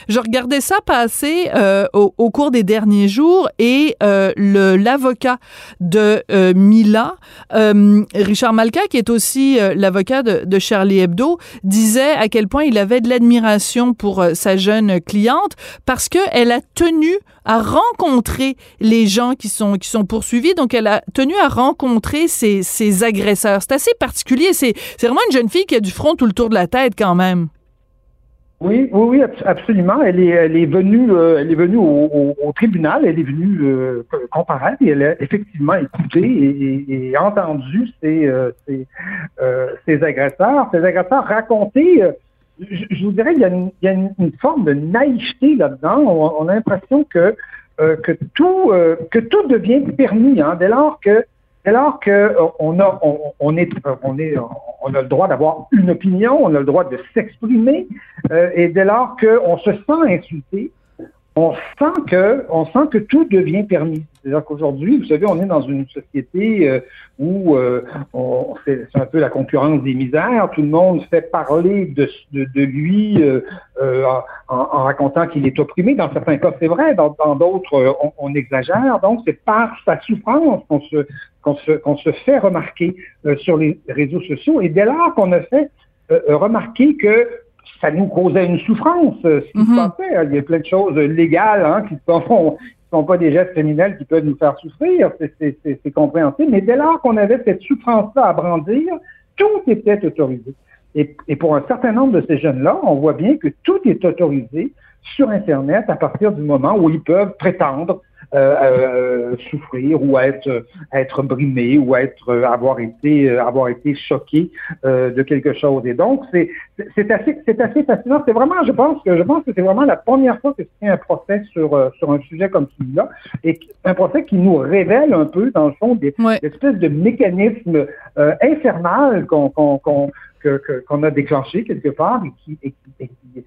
Je regardais ça passer euh, au, au, cours des derniers jours et euh, l'avocat de euh, Mila, euh, Richard Malka, qui est aussi euh, l'avocat de, de, Charlie Hebdo, disait à quel point il avait de l'admiration pour euh, sa jeune cliente parce que elle a tenu à rencontrer les gens qui sont qui sont poursuivis. Donc, elle a tenu à rencontrer ses, ses agresseurs. C'est assez particulier. C'est vraiment une jeune fille qui a du front tout le tour de la tête quand même. Oui, oui, oui, absolument. Elle est, elle est venue, euh, elle est venue au, tribunal, elle est venue euh, et elle a effectivement écouté et, entendu ses, euh, euh, ses, agresseurs. Ses agresseurs raconter. Euh, je, vous dirais, il y a une, forme de naïveté là-dedans. On, on, a l'impression que que tout que tout devient permis hein, dès lors que alors que euh, on a, on, on, est, on est, on a le droit d'avoir une opinion, on a le droit de s'exprimer, euh, et dès lors qu'on se sent insulté, on sent que, on sent que tout devient permis. C'est-à-dire qu'aujourd'hui, vous savez, on est dans une société euh, où euh, c'est un peu la concurrence des misères. Tout le monde fait parler de, de, de lui euh, euh en, en, racontant qu'il est opprimé. Dans certains cas, c'est vrai. Dans d'autres, euh, on, on, exagère. Donc, c'est par sa souffrance qu'on se, qu'on se, qu'on se fait remarquer sur les réseaux sociaux. Et dès lors qu'on a fait remarquer que ça nous causait une souffrance, ce qui mm -hmm. se mm-hmm. passait. Il y a plein de choses légales hein, qui sont, [LAUGHS] sont pas des gestes criminels qui peuvent nous faire souffrir, c'est compréhensible. Mais dès lors qu'on avait cette souffrance-là à brandir, tout était autorisé. Et, et, pour un certain nombre de ces jeunes-là, on voit bien que tout est autorisé sur Internet à partir du moment où ils peuvent prétendre euh, euh, souffrir ou être être brimé ou être euh, avoir été euh, avoir été choqué euh, de quelque chose. Et donc c'est c'est assez c'est assez fascinant. C'est vraiment je pense que je pense que c'est vraiment la première fois que c'est un procès sur sur un sujet comme celui-là et un procès qui nous révèle un peu dans le fond des ouais. espèces de mécanismes infernal qu'on qu'on qu'on qu'on a déclenché quelque part et qui, et et qui,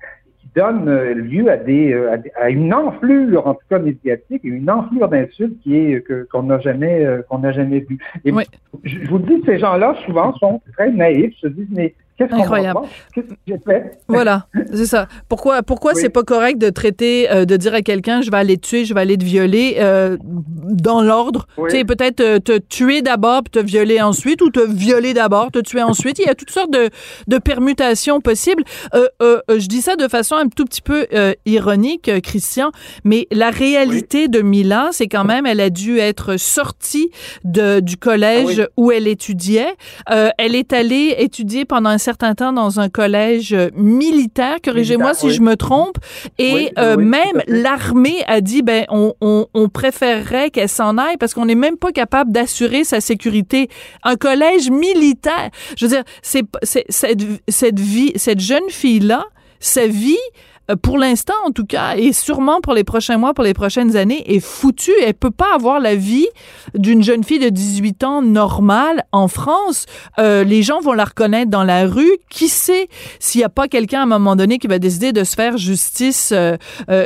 donne euh, lieu à des, euh, à, des, à une enflure en tout cas médiatique et une enflure d'insultes qui est que qu'on n'a jamais qu'on n'a jamais vu. Et oui. je, je vous dis ces gens-là souvent sont très naïfs, se disent mais Incroyable. [LAUGHS] Voilà, c'est ça. Pourquoi, pourquoi c'est pas correct de traiter, euh, de dire à quelqu'un, je vais aller te tuer, je vais aller te violer, euh, dans l'ordre? Tu sais, peut-être euh, te tuer d'abord, puis te violer ensuite, ou te violer d'abord, te tuer ensuite. Il y a toutes sortes de, de permutations possibles. je dis ça de façon un tout petit peu ironique, Christian, mais la réalité de Mila, c'est quand même, elle a dû être sortie de, du collège ah où elle étudiait. elle est allée étudier pendant un certain temps dans un collège militaire, corrigez-moi si je me trompe, et euh, même l'armée a dit, ben, on, on, on préférerait qu'elle s'en aille parce qu'on n'est même pas capable d'assurer sa sécurité. Un collège militaire, je veux dire, c'est cette, cette vie, cette jeune fille-là, sa vie, euh, pour l'instant en tout cas, et sûrement pour les prochains mois, pour les prochaines années, est foutue. Elle peut pas avoir la vie d'une jeune fille de 18 ans normale en France. Euh, les gens vont la reconnaître dans la rue. Qui sait s'il n'y a pas quelqu'un à un moment donné qui va décider de se faire justice euh,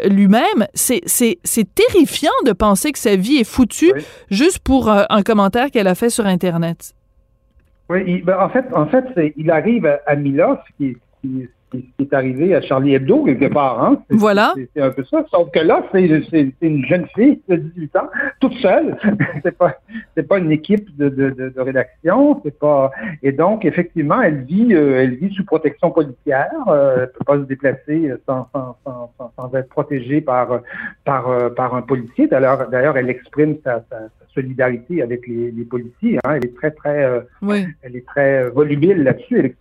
lui-même? C'est, c'est, c'est terrifiant de penser que sa vie est foutue juste pour un commentaire qu'elle a fait sur Internet. Oui, ben, en fait, en fait il arrive à, à Mila, ce qui, qui qui est arrivé à Charlie Hebdo quelque part. Hein? Voilà. C'est un peu ça. Sauf que là, c'est une jeune fille de 18 ans, toute seule. [LAUGHS] c'est pas c'est pas une équipe de, de, de, de rédaction. C'est pas et donc effectivement, elle vit euh, elle vit sous protection policière. Euh, elle peut pas se déplacer sans, sans, sans, sans être protégée par par euh, par un policier. D'ailleurs d'ailleurs, elle exprime sa, sa, solidarité avec les, les policiers. Hein. Elle est très très euh, oui. elle est très volubile là-dessus.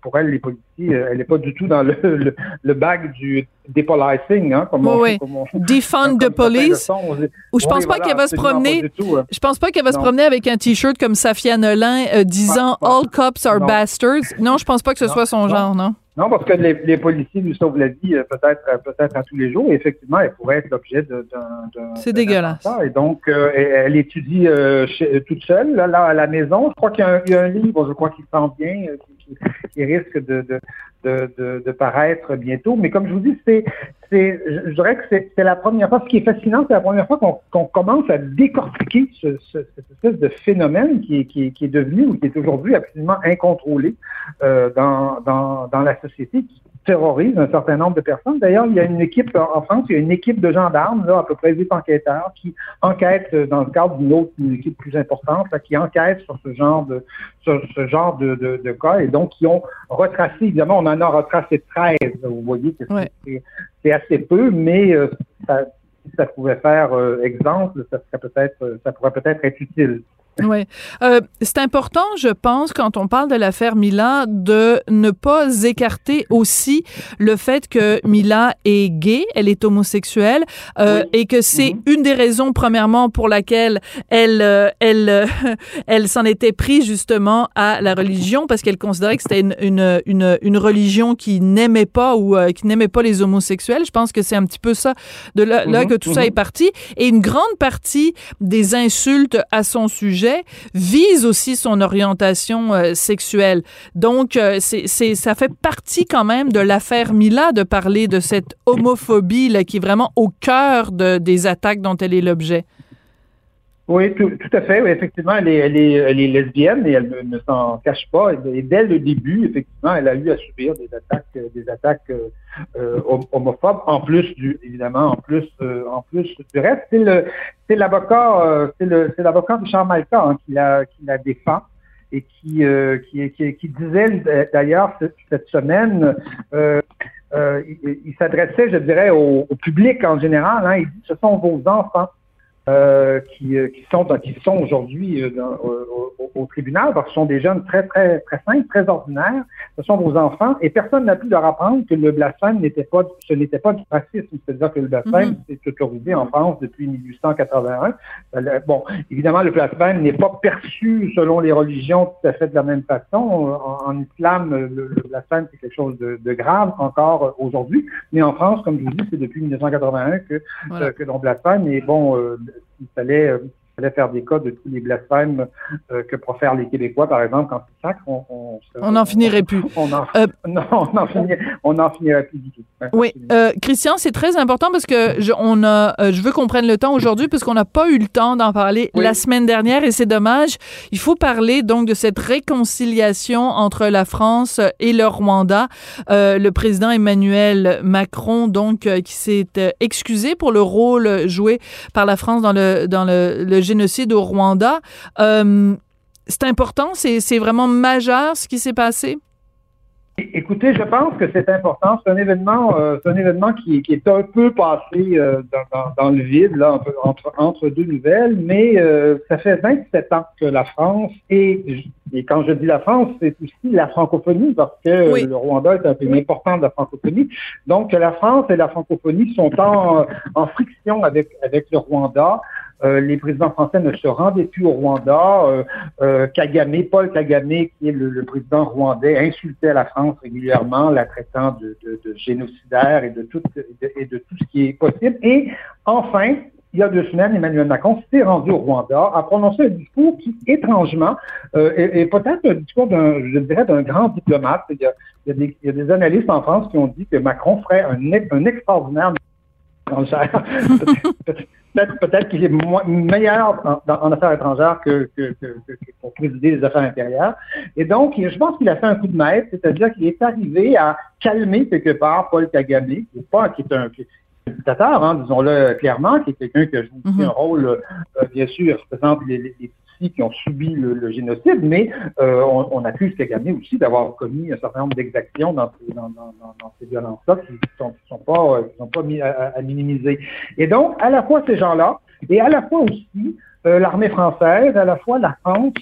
pour elle, les policiers, elle n'est pas du tout dans le, le, le bac du dépolicing, hein, comme oui, on, [LAUGHS] Defund the police. Ou je pense pas qu'elle va se promener. Hein. Je pense pas qu'elle va se promener avec un t-shirt comme Safia Nolin euh, disant All cops are bastards. Non, je pense pas que ce soit son genre, non? Non, parce que les, les, policiers lui sauvent la vie euh, peut-être euh, peut-être à tous les jours. Et effectivement, elle pourrait être l'objet d'un. C'est dégueulasse. Et donc, euh, elle étudie euh, chez, toute seule là, là, à la maison. Je crois qu'il y, y, a un livre, je crois qu'il sent bien, qui, qui, risque de, de, de, de, paraître bientôt. Mais comme je vous dis, c'est, c'est, je dirais que c'est, la première fois. Ce qui est fascinant, c'est la première fois qu'on, qu'on commence à décortiquer ce, ce, cette espèce de phénomène qui est, qui, qui est devenu ou qui est aujourd'hui absolument incontrôlé euh, dans, dans, dans la société, terrorise un certain nombre de personnes. D'ailleurs, il y a une équipe en France, il y a une équipe de gendarmes, là, à peu près 8 enquêteurs, qui enquêtent dans le cadre d'une autre une équipe plus importante, là, qui enquête sur ce genre de sur ce genre de, de, de, cas et donc qui ont retracé, évidemment, on en a retracé 13. Vous voyez que ouais. c'est assez peu, mais euh, ça, si ça pouvait faire euh, exemple, ça serait peut-être ça pourrait peut-être être utile. Oui. Euh, c'est important, je pense, quand on parle de l'affaire Mila, de ne pas écarter aussi le fait que Mila est gay, elle est homosexuelle, euh, oui. et que c'est -hmm. une des raisons, premièrement, pour laquelle elle, euh, elle, euh, [LAUGHS] elle s'en était prise justement à la religion, parce qu'elle considérait que c'était une, une, une, une, religion qui n'aimait pas ou euh, qui n'aimait pas les homosexuels. Je pense que c'est un petit peu ça, de là, là que tout ça est parti. Et une grande partie des insultes à son sujet vise aussi son orientation euh, sexuelle. Donc, euh, c'est, ça fait partie quand même de l'affaire Mila de parler de cette homophobie là, qui est vraiment au cœur de, des attaques dont elle est l'objet. Oui, tout, tout, à fait. Oui, effectivement, elle est, elle, est, elle est lesbienne et elle ne, s'en cache pas. Et, dès le début, effectivement, elle a eu à subir des attaques, des attaques euh, homophobes. En plus du, évidemment, en plus, euh, en plus du reste, c'est le, c'est l'avocat, euh, c'est le, c'est l'avocat Richard Malka hein, qui la, qui la défend et qui, euh, qui, qui, qui, disait d'ailleurs cette semaine. Euh, il, il s'adressait, je dirais, au, au, public en général. Hein, il dit ce sont vos enfants euh, qui, qui, sont, qui sont aujourd'hui euh, au, au, au, tribunal, parce que ce sont des jeunes très, très, très simples, très ordinaires. Ce sont vos enfants, et personne n'a pu leur apprendre que le blasphème n'était pas, ce n'était pas du racisme. C'est-à-dire que le blasphème, mm -hmm. autorisé en France depuis 1881. Bon, évidemment, le blasphème n'est pas perçu selon les religions tout à fait de la même façon. En, en islam, le, le blasphème, c'est quelque chose de, de grave encore aujourd'hui. Mais en France, comme je vous dis, c'est depuis 1981 que, voilà. euh, que l'on blasphème. Et bon, euh, il fallait, euh, fallait faire des cas de tous les blasphèmes euh, que profèrent les Québécois, par exemple, quand ils sacrent, on... On, on n'en finirait plus. [LAUGHS] On en, euh, [LAUGHS] non, on n'en finirait, finirait, plus du tout. Oui, euh, Christian, c'est très important parce que je, on a, euh, je veux qu'on prenne le temps aujourd'hui parce qu'on n'a pas eu le temps d'en parler oui. la semaine dernière et c'est dommage. Il faut parler donc de cette réconciliation entre la France et le Rwanda. le président Emmanuel Macron, donc, qui s'est excusé pour le rôle joué par la France dans le, dans le, le génocide au Rwanda. Euh, c'est important, c'est vraiment majeur ce qui s'est passé? Écoutez, je pense que c'est important. C'est un événement, euh, c'est un événement qui, qui, est un peu passé euh, dans, dans, dans, le vide, là, entre, entre deux nouvelles, mais euh, ça fait 27 ans que la France, et, et quand je dis la France, c'est aussi la francophonie, parce que oui. le Rwanda est un pays important de la francophonie. Donc, la France et la francophonie sont en, en friction avec, avec le Rwanda. Euh, les présidents français ne se rendaient plus au Rwanda. Euh, euh, Kagame, Paul Kagame, qui est le, président rwandais, insultait la France régulièrement, la traitant de, génocidaire et de, tout, et de tout ce qui est possible. Et enfin, il y a deux semaines, Emmanuel Macron s'est rendu au Rwanda, a prononcé un discours qui, étrangement, euh, est, peut-être un discours d'un, je dirais, d'un grand diplomate. Il y, a, des, analystes en France qui ont dit que Macron ferait un extraordinaire [LAUGHS] peut-être peut qu'il est meilleur en, en, affaires étrangères que, que, que, que, pour présider les affaires intérieures. Et donc, je pense qu'il a fait un coup de maître, c'est-à-dire qu'il est arrivé à calmer quelque part Paul Kagame, qui est, pas, qui est un, qui dictateur, hein, disons-le clairement, qui est quelqu'un qui a joué mm -hmm. un rôle, euh, bien sûr, représente les, les, qui ont subi le, génocide, mais euh, on, on, accuse Kagame aussi d'avoir commis un certain nombre d'exactions dans, dans, dans, dans, ces violences-là qui ne sont, sont, pas, qui sont pas mis à, à, minimiser. Et donc, à la fois ces gens-là, et à la fois aussi euh, l'armée française, à la fois la France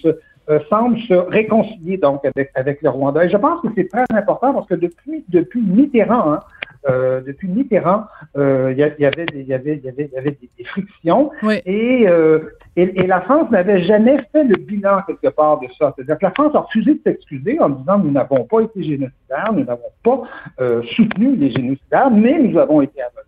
euh, semble se réconcilier donc avec, avec le Rwanda. Et je pense que c'est très important parce que depuis, depuis Mitterrand, hein, euh, depuis Mitterrand, euh, il y, y, avait des, y, avait, y, avait, y avait des, des frictions oui. et, euh, et, et, la France n'avait jamais fait le bilan quelque part de ça. C'est-à-dire que la France a refusé de s'excuser en disant nous n'avons pas été génocidaires, nous n'avons pas euh, soutenu les génocidaires, mais nous avons été aveugles.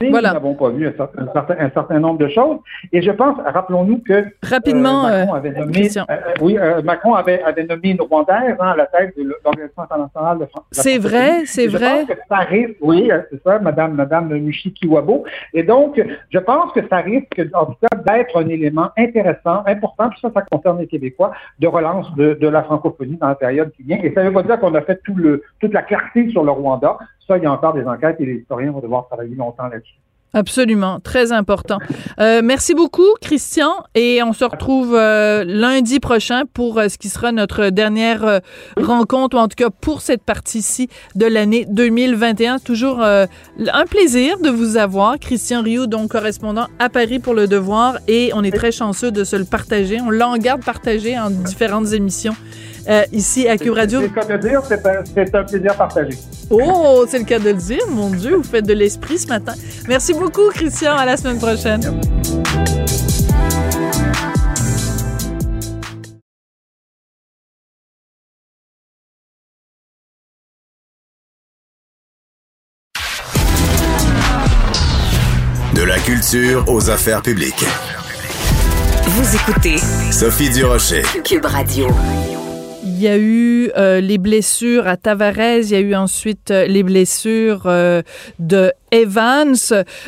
Voilà. nous n'avons pas vu un certain, un, certain, un certain, nombre de choses. Et je pense, rappelons-nous que rapidement, euh, Macron avait nommé, euh, oui, euh, Macron avait, avait, nommé une Rwandaise hein, à la tête de l'Organisation internationale de France. C'est vrai, c'est vrai. Pense que ça risque, oui, c'est ça, Madame, Madame Michi Kiwabo. Et donc, je pense que ça risque, en tout cas, d'être un élément intéressant, important, puis ça, ça concerne les Québécois, de relance de, de la francophonie dans la période qui vient. Et ça ne veut pas dire qu'on a fait tout le, toute la clarté sur le Rwanda. Ça, il y a encore des enquêtes et les historiens vont devoir travailler longtemps là-dessus. Absolument, très important. Euh, merci beaucoup, Christian, et on se retrouve euh, lundi prochain pour euh, ce qui sera notre dernière euh, rencontre, ou en tout cas pour cette partie-ci de l'année 2021. Toujours euh, un plaisir de vous avoir, Christian Rioux, donc correspondant à Paris pour Le Devoir, et on est très chanceux de se le partager. On l'a en garde partagé en différentes émissions euh, ici à Cube Radio. C'est le cas de dire, c'est un, un, plaisir partagé. Oh, c'est le cas de le dire, mon Dieu, vous faites de l'esprit ce matin. Merci beaucoup, Christian. À la semaine prochaine. De la culture aux affaires publiques. Vous écoutez Sophie Durocher. Cube Radio. Il y a eu euh, les blessures à Tavares, il y a eu ensuite euh, les blessures euh, de Evans.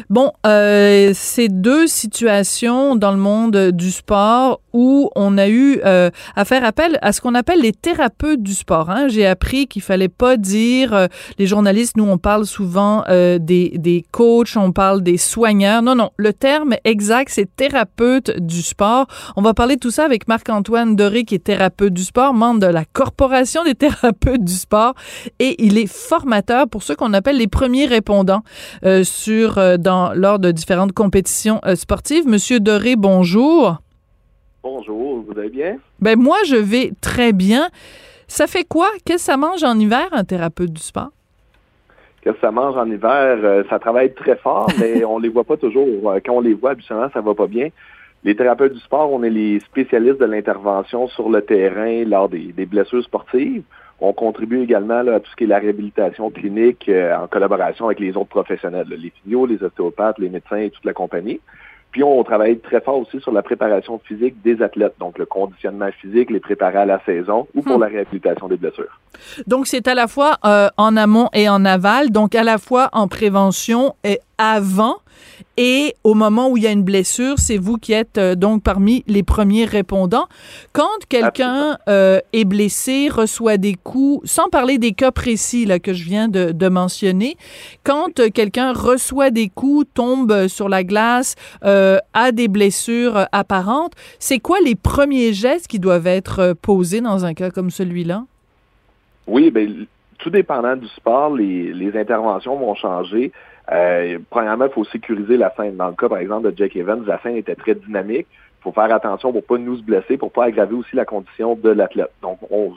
Bon, euh, c'est deux situations dans le monde du sport où on a eu euh, à faire appel à ce qu'on appelle les thérapeutes du sport. Hein. J'ai appris qu'il fallait pas dire, euh, les journalistes, nous on parle souvent euh, des, des coachs, on parle des soigneurs. Non, non, le terme exact, c'est thérapeute du sport. On va parler de tout ça avec Marc-Antoine Doré, qui est thérapeute du sport, membre de la Corporation des [LAUGHS] thérapeutes du sport, et il est formateur pour ceux qu'on appelle les premiers répondants. Euh, sur euh, dans lors de différentes compétitions euh, sportives. Monsieur Doré, bonjour. Bonjour, vous allez bien? Ben moi, je vais très bien. Ça fait quoi? Qu'est-ce que ça mange en hiver, un thérapeute du sport? Qu'est-ce que ça mange en hiver? ça travaille très fort, mais [LAUGHS] on les voit pas toujours. Quand on les voit, habituellement, ça va pas bien. Les thérapeutes du sport, on est les spécialistes de l'intervention sur le terrain lors des, des blessures sportives. On contribue également là, à tout ce qui est la réhabilitation clinique euh, en collaboration avec les autres professionnels, là, les physios, les ostéopathes, les médecins et toute la compagnie. Puis on travaille très fort aussi sur la préparation physique des athlètes, donc le conditionnement physique, les préparer à la saison ou pour Hmm. la réhabilitation des blessures. Donc, c'est à la fois euh, en amont et en aval, donc à la fois en prévention et avant. Et au moment où il y a une blessure, c'est vous qui êtes euh, donc parmi les premiers répondants. Quand quelqu'un euh, est blessé, reçoit des coups, sans parler des cas précis là, que je viens de, de mentionner, quand euh, quelqu'un reçoit des coups, tombe sur la glace, a des blessures apparentes, c'est quoi les premiers gestes qui doivent être posés dans un cas comme celui-là? Oui, ben, tout dépendant du sport, les, les interventions vont changer. Euh, premièrement, il faut sécuriser la scène. Dans le cas, par exemple, de Jack Evans, la scène était très dynamique. Il faut faire attention pour pas nous se blesser, pour pas aggraver aussi la condition de l'athlète. Donc, on,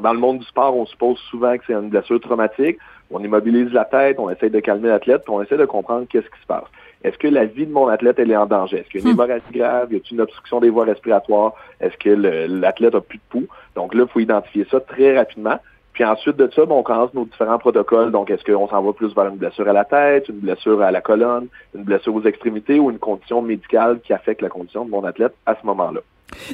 dans le monde du sport, on suppose souvent que c'est une blessure traumatique. On immobilise la tête, on essaie de calmer l'athlète, puis on essaie de comprendre qu'est-ce qui se passe. Est-ce que la vie de mon athlète, elle est en danger? Est-ce qu'il y a une Hmm. hémorragie grave? Y a-t-il une obstruction des voies respiratoires? Est-ce que l'athlète a plus de pouls? Donc là, il faut identifier ça très rapidement. Puis ensuite de ça, ben, on commence nos différents protocoles. Donc, est-ce qu'on s'en va plus vers une blessure à la tête, une blessure à la colonne, une blessure aux extrémités ou une condition médicale qui affecte la condition de mon athlète à ce moment-là?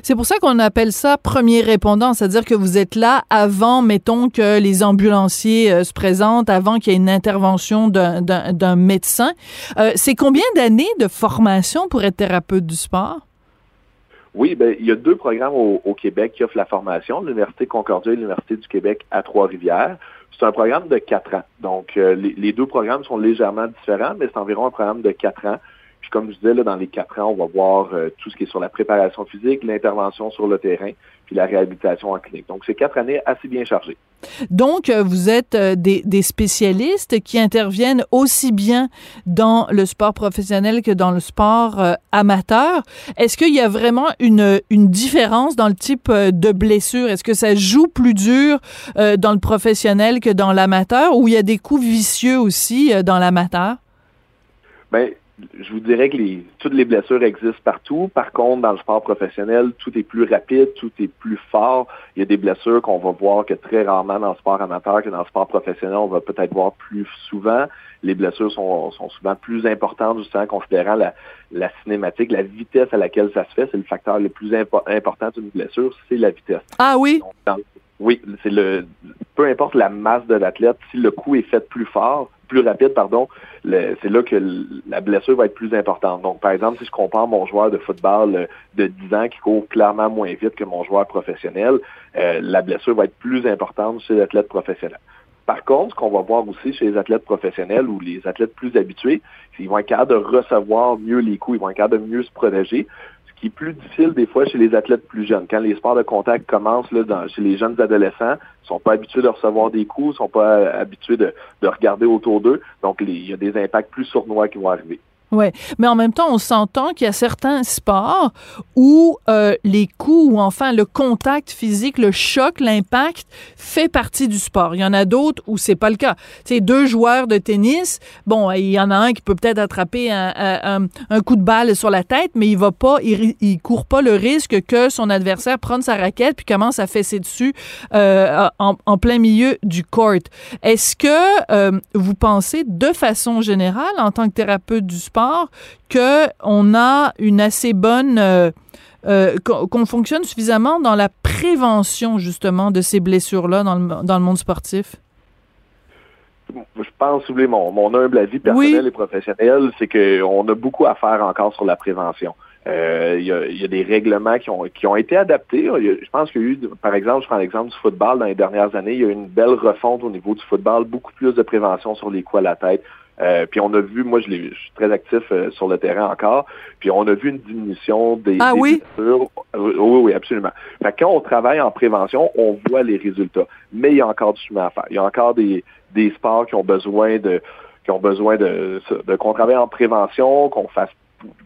C'est pour ça qu'on appelle ça premier répondant, c'est-à-dire que vous êtes là avant, mettons, que les ambulanciers euh, se présentent, avant qu'il y ait une intervention d'un- médecin. Euh, c'est combien d'années de formation pour être thérapeute du sport? Oui, ben, il y a deux programmes au, Québec qui offrent la formation, l'Université Concordia et l'Université du Québec à Trois-Rivières. C'est un programme de quatre ans. Donc, euh, les, les deux programmes sont légèrement différents, mais c'est environ un programme de quatre ans. Puis, comme je disais, là, dans les quatre ans, on va voir euh, tout ce qui est sur la préparation physique, l'intervention sur le terrain, puis la réhabilitation en clinique. Donc, c'est quatre années assez bien chargées. Donc, euh, vous êtes euh, des, des spécialistes qui interviennent aussi bien dans le sport professionnel que dans le sport euh, amateur. Est-ce qu'il y a vraiment une, une différence dans le type de blessure? Est-ce que ça joue plus dur euh, dans le professionnel que dans l'amateur? Ou il y a des coups vicieux aussi euh, dans l'amateur? Ben, je vous dirais que les, toutes les blessures existent partout. Par contre, dans le sport professionnel, tout est plus rapide, tout est plus fort. Il y a des blessures qu'on va voir que très rarement dans le sport amateur, que dans le sport professionnel, on va peut-être voir plus souvent. Les blessures sont, sont souvent plus importantes, justement, considérant la, la cinématique, la vitesse à laquelle ça se fait. C'est le facteur le plus impo- important d'une blessure, c'est la vitesse. Ah oui? Donc, dans- oui, c'est le peu importe la masse de l'athlète, si le coup est fait plus fort, plus rapide, pardon, c'est là que la blessure va être plus importante. Donc, par exemple, si je compare mon joueur de football euh, de 10 ans qui court clairement moins vite que mon joueur professionnel, euh, la blessure va être plus importante chez l'athlète professionnel. Par contre, ce qu'on va voir aussi chez les athlètes professionnels ou les athlètes plus habitués, c'est qu'ils vont être capables de recevoir mieux les coups, ils vont être capables de mieux se protéger qui est plus difficile des fois chez les athlètes plus jeunes. Quand les sports de contact commencent chez les jeunes adolescents, ils sont pas habitués de recevoir des coups, ils sont pas euh, habitués de, de regarder autour d'eux. Donc, il y a des impacts plus sournois qui vont arriver. Ouais, mais en même temps, on s'entend qu'il y a certains sports où euh, les coups ou enfin le contact physique, le choc, l'impact fait partie du sport. Il y en a d'autres où c'est pas le cas. Tu sais, deux joueurs de tennis, bon, il y en a un qui peut peut-être attraper un, un- un coup de balle sur la tête, mais il va pas, il, il court pas le risque que son adversaire prenne sa raquette puis commence à fesser dessus euh, en, en plein milieu du court. Est-ce que euh, vous pensez de façon générale, en tant que thérapeute du sport, que on a une assez bonne euh, euh, qu'on fonctionne suffisamment dans la prévention justement de ces blessures-là dans le, dans le monde sportif? Je pense, vous voulez, mon, mon humble avis personnel et professionnel, c'est qu'on a beaucoup à faire encore sur la prévention. Euh, Il y, a, il y a des règlements qui ont, qui ont été adaptés. Y a- je pense qu'il y a eu, par exemple, je prends l'exemple du football dans les dernières années, il y a eu une belle refonte au niveau du football, beaucoup plus de prévention sur les coups à la tête. Euh, puis on a vu, moi je, l'ai- je suis très actif euh, sur le terrain encore, puis on a vu une diminution des, Ah des oui? blessures. Euh, oui, oui, absolument. Fait que quand on travaille en prévention, on voit les résultats. Mais il y a encore du chemin à faire. Il y a encore des, des sports qui ont besoin de qui ont besoin de, de qu'on travaille en prévention, qu'on fasse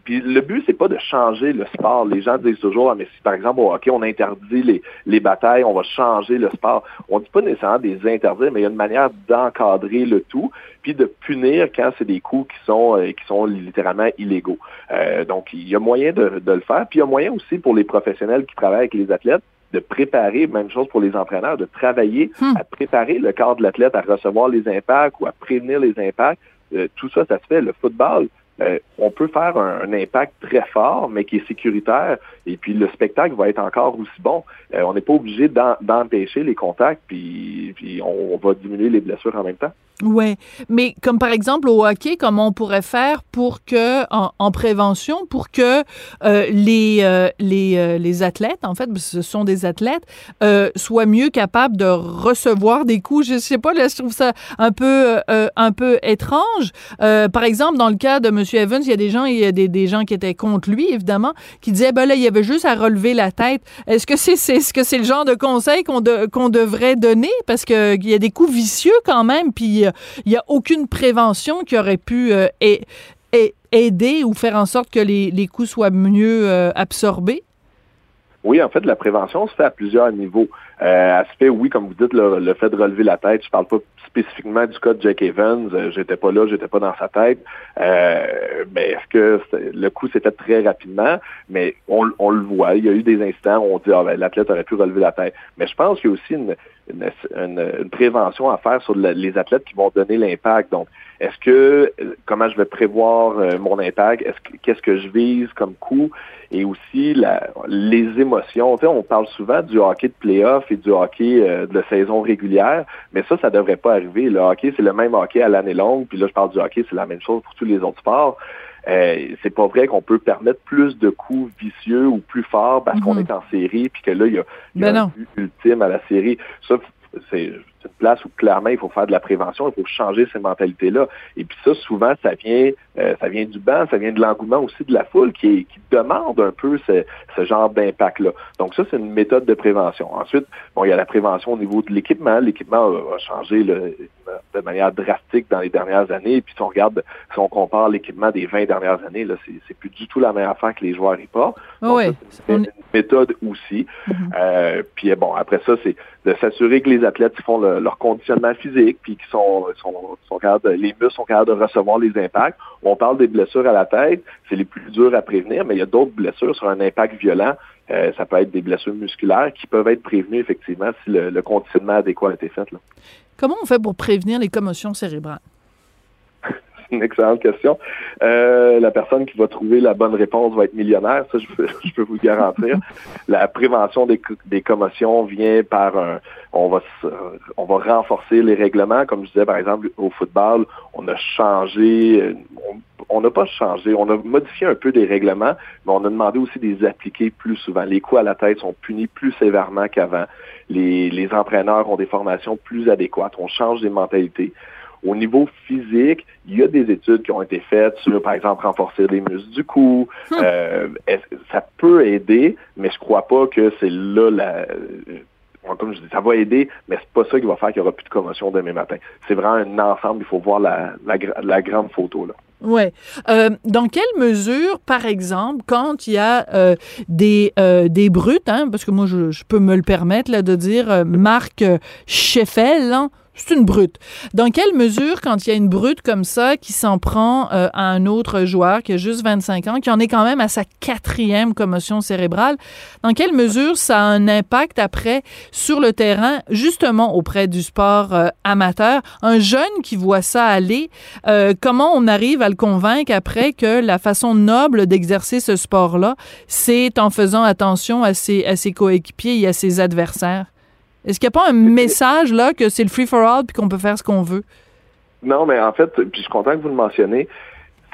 puis le but, c'est pas de changer le sport. Les gens disent toujours, ah, mais si par exemple au hockey, on interdit les, les batailles, on va changer le sport. On dit pas nécessairement des interdire, mais il y a une manière d'encadrer le tout, puis de punir quand c'est des coups qui sont euh, qui sont littéralement illégaux. Euh, donc, il y a moyen de, de le faire. Puis il y a moyen aussi pour les professionnels qui travaillent avec les athlètes de préparer, même chose pour les entraîneurs, de travailler Hmm. à préparer le corps de l'athlète à recevoir les impacts ou à prévenir les impacts. Euh, tout ça, ça se fait. Le football, euh, on peut faire un, impact très fort, mais qui est sécuritaire, et puis le spectacle va être encore aussi bon. Euh, on n'est pas obligé d'empêcher les contacts, puis, puis on va diminuer les blessures en même temps. Ouais, mais comme par exemple au hockey, comment on pourrait faire pour que en, prévention, pour que euh, les euh, les, euh, les athlètes, en fait, ce sont des athlètes, soient mieux capables de recevoir des coups? Je sais pas, là, je trouve ça un peu un peu étrange. par exemple, dans le cas de Monsieur Evans, il y a des gens, il y a des, des gens qui étaient contre lui, évidemment, qui disaient ben là, il y avait juste à relever la tête. Est-ce que c'est c'est ce que c'est le genre de conseil qu'on qu'on devrait donner? Parce que il y a des coups vicieux quand même, puis il n'y a aucune prévention qui aurait pu euh, aider ou faire en sorte que les, les coûts soient mieux euh, absorbés? Oui, en fait, la prévention se fait à plusieurs niveaux. Euh, aspect, oui, comme vous dites, le, fait de relever la tête, je parle pas spécifiquement du cas de Jack Evans, euh, j'étais pas là, j'étais pas dans sa tête. Euh, mais est-ce que le coup s'est fait très rapidement? Mais on, le voit, il y a eu des instants où on dit ah, ben, l'athlète aurait pu relever la tête. Mais je pense qu'il y a aussi une, une, prévention à faire sur les athlètes qui vont donner l'impact. Donc, est-ce que comment je vais prévoir euh, mon impact? Est-ce que qu'est-ce que je vise comme coup? Et aussi la, les émotions. on parle souvent du hockey de playoff et du hockey euh, de saison régulière, mais ça, ça devrait pas arriver. Le hockey, c'est le même hockey à l'année longue, puis là, je parle du hockey, c'est la même chose pour tous les autres sports. Euh, c'est pas vrai qu'on peut permettre plus de coups vicieux ou plus forts parce qu'on mhm. est en série, puis que là, il y a, ben un but ultime à la série. Ça, c'est une place où clairement il faut faire de la prévention, il faut changer ces mentalités-là. Et puis ça, souvent, ça vient, euh, ça vient du banc, ça vient de l'engouement aussi de la foule qui, qui demande un peu ce, ce genre d'impact-là. Donc ça, c'est une méthode de prévention. Ensuite, bon, il y a la prévention au niveau de l'équipement. L'équipement a changé de manière drastique dans les dernières années. Et puis si on regarde, si on compare l'équipement des 20 dernières années, là, c'est plus du tout la même affaire que les joueurs y pas. oui. c'est une méthode aussi. Mm-hmm. euh, puis bon, après ça, c'est de s'assurer que les athlètes font leur conditionnement physique, puis qu'ils sont, sont, sont capables, les muscles sont capables de recevoir les impacts. On parle des blessures à la tête, c'est les plus dures à prévenir, mais il y a d'autres blessures sur un impact violent. Euh, ça peut être des blessures musculaires qui peuvent être prévenues effectivement si le, conditionnement adéquat a été fait. Là. Comment on fait pour prévenir les commotions cérébrales? Une excellente question. Euh, la personne qui va trouver la bonne réponse va être millionnaire, ça je peux, [LAUGHS] je peux vous garantir. La prévention des, des commotions vient par un, on va on va renforcer les règlements, comme je disais par exemple au football, on a changé, on n'a pas changé, on a modifié un peu des règlements, mais on a demandé aussi de les appliquer plus souvent. Les coups à la tête sont punis plus sévèrement qu'avant. Les, les entraîneurs ont des formations plus adéquates. On change des mentalités. Au niveau physique, il y a des études qui ont été faites sur, par exemple, renforcer les muscles du cou. Hmm. Euh, ça peut aider, mais je crois pas que c'est là la euh, comme je dis, ça va aider, mais c'est pas ça qui va faire qu'il n'y aura plus de commotion demain matin. C'est vraiment un ensemble, il faut voir la, la, grande photo. Là. Ouais. Euh, dans quelle mesure, par exemple, quand il y a des des brutes, hein, parce que moi je, peux me le permettre là de dire Marc Scheffel, hein, c'est une brute. Dans quelle mesure, quand il y a une brute comme ça qui s'en prend euh, à un autre joueur qui a juste 25 ans, qui en est quand même à sa quatrième commotion cérébrale, dans quelle mesure ça a un impact après sur le terrain, justement auprès du sport euh, amateur? Un jeune qui voit ça aller, euh, comment on arrive à le convaincre après que la façon noble d'exercer ce sport-là, c'est en faisant attention à ses, à ses coéquipiers et à ses adversaires? Est-ce qu'il n'y a pas un message là que c'est le free for all puis qu'on peut faire ce qu'on veut? Non, mais en fait, puis je suis content que vous le mentionnez.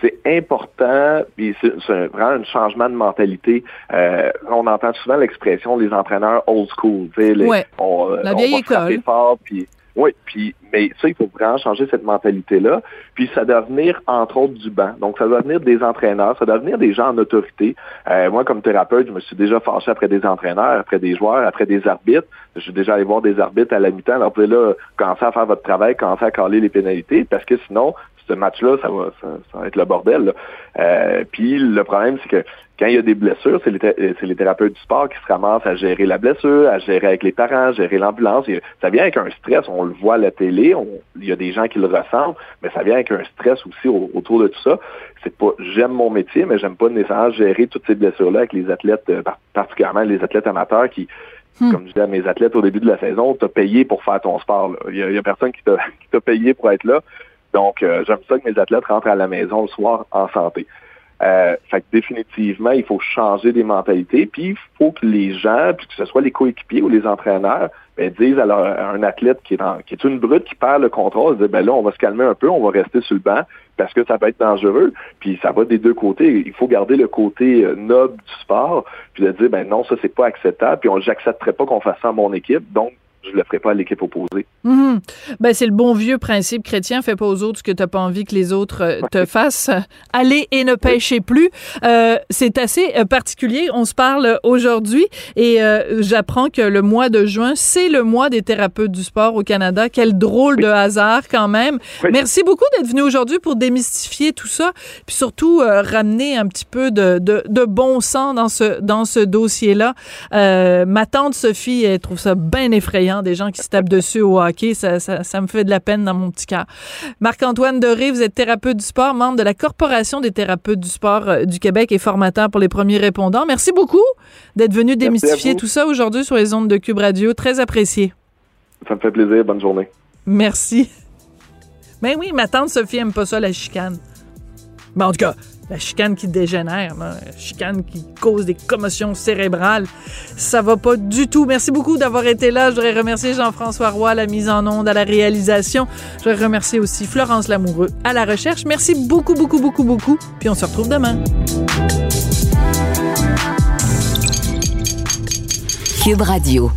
C'est important, puis c'est vraiment un changement de mentalité. Euh, on entend souvent l'expression les entraîneurs old school. Les, on, la vieille école. Fort, puis oui, puis mais ça, il faut vraiment changer cette mentalité-là. Puis ça doit venir, entre autres, du banc. Donc, ça doit venir des entraîneurs, ça doit venir des gens en autorité. Euh, moi, comme thérapeute, je me suis déjà fâché après des entraîneurs, après des joueurs, après des arbitres. Je suis déjà allé voir des arbitres à la mi-temps. Alors, vous pouvez là, commencer à faire votre travail, commencer à caler les pénalités, parce que sinon, ce match-là, ça va, ça, va être le bordel. Euh, puis le problème, c'est que quand il y a des blessures, c'est les, les, thérapeutes du sport qui se ramassent à gérer la blessure, à gérer avec les parents, à gérer l'ambulance. Ça vient avec un stress, on le voit à la télé, il y a des gens qui le ressentent, mais ça vient avec un stress aussi autour de tout ça. C'est pas j'aime mon métier, mais j'aime pas nécessairement gérer toutes ces blessures-là avec les athlètes, euh, particulièrement les athlètes amateurs qui hmm. comme je disais à mes athlètes au début de la saison, t'as payé pour faire ton sport. Il y, a, personne [LAUGHS] qui t'a payé pour être là Donc, euh, j'aime ça que mes athlètes rentrent à la maison le soir en santé. Euh, fait que définitivement, il faut changer des mentalités, puis il faut que les gens, puis que ce soit les coéquipiers ou les entraîneurs, ben, disent à, un athlète qui est, en, qui est une brute, qui perd le contrôle, disent, ben là, on va se calmer un peu, on va rester sur le banc, parce que ça peut être dangereux, puis ça va des deux côtés. Il faut garder le côté euh, noble du sport, puis de dire, ben non, ça, c'est pas acceptable, puis j'accepterai pas qu'on fasse ça à mon équipe, donc je le ferai pas à l'équipe opposée. Mhm. Ben, c'est le bon vieux principe chrétien, fais pas aux autres ce que tu n'as pas envie que les autres euh, te fassent. [LAUGHS] Allez et ne pêchez plus. Euh, c'est assez euh, particulier. On se parle aujourd'hui et j'apprends que le mois de juin, c'est le mois des thérapeutes du sport au Canada. Quel drôle de hasard quand même. Merci beaucoup d'être venu aujourd'hui pour démystifier tout ça, puis surtout ramener un petit peu de, de, de, bon sens dans ce, dans ce dossier-là. ma tante Sophie, elle trouve ça bien effrayant des gens qui se tapent dessus au hockey. Ça, ça, me fait de la peine dans mon petit cœur. Marc-Antoine Doré, vous êtes thérapeute du sport, membre de la Corporation des thérapeutes du sport euh, du Québec et formateur pour les premiers répondants. Merci beaucoup d'être venu démystifier tout ça aujourd'hui sur les ondes de Cube Radio. Très apprécié. Ça me fait plaisir. Bonne journée. Merci. Mais oui, ma tante Sophie aime pas ça, la chicane. Mais en tout cas, la chicane qui dégénère, la chicane qui cause des commotions cérébrales. Ça va pas du tout. Merci beaucoup d'avoir été là. Je voudrais remercier Jean-François Roy à la mise en onde, à la réalisation. Je voudrais remercier aussi Florence Lamoureux à la recherche. Merci beaucoup, beaucoup, beaucoup, beaucoup. Puis on se retrouve demain. Cube Radio.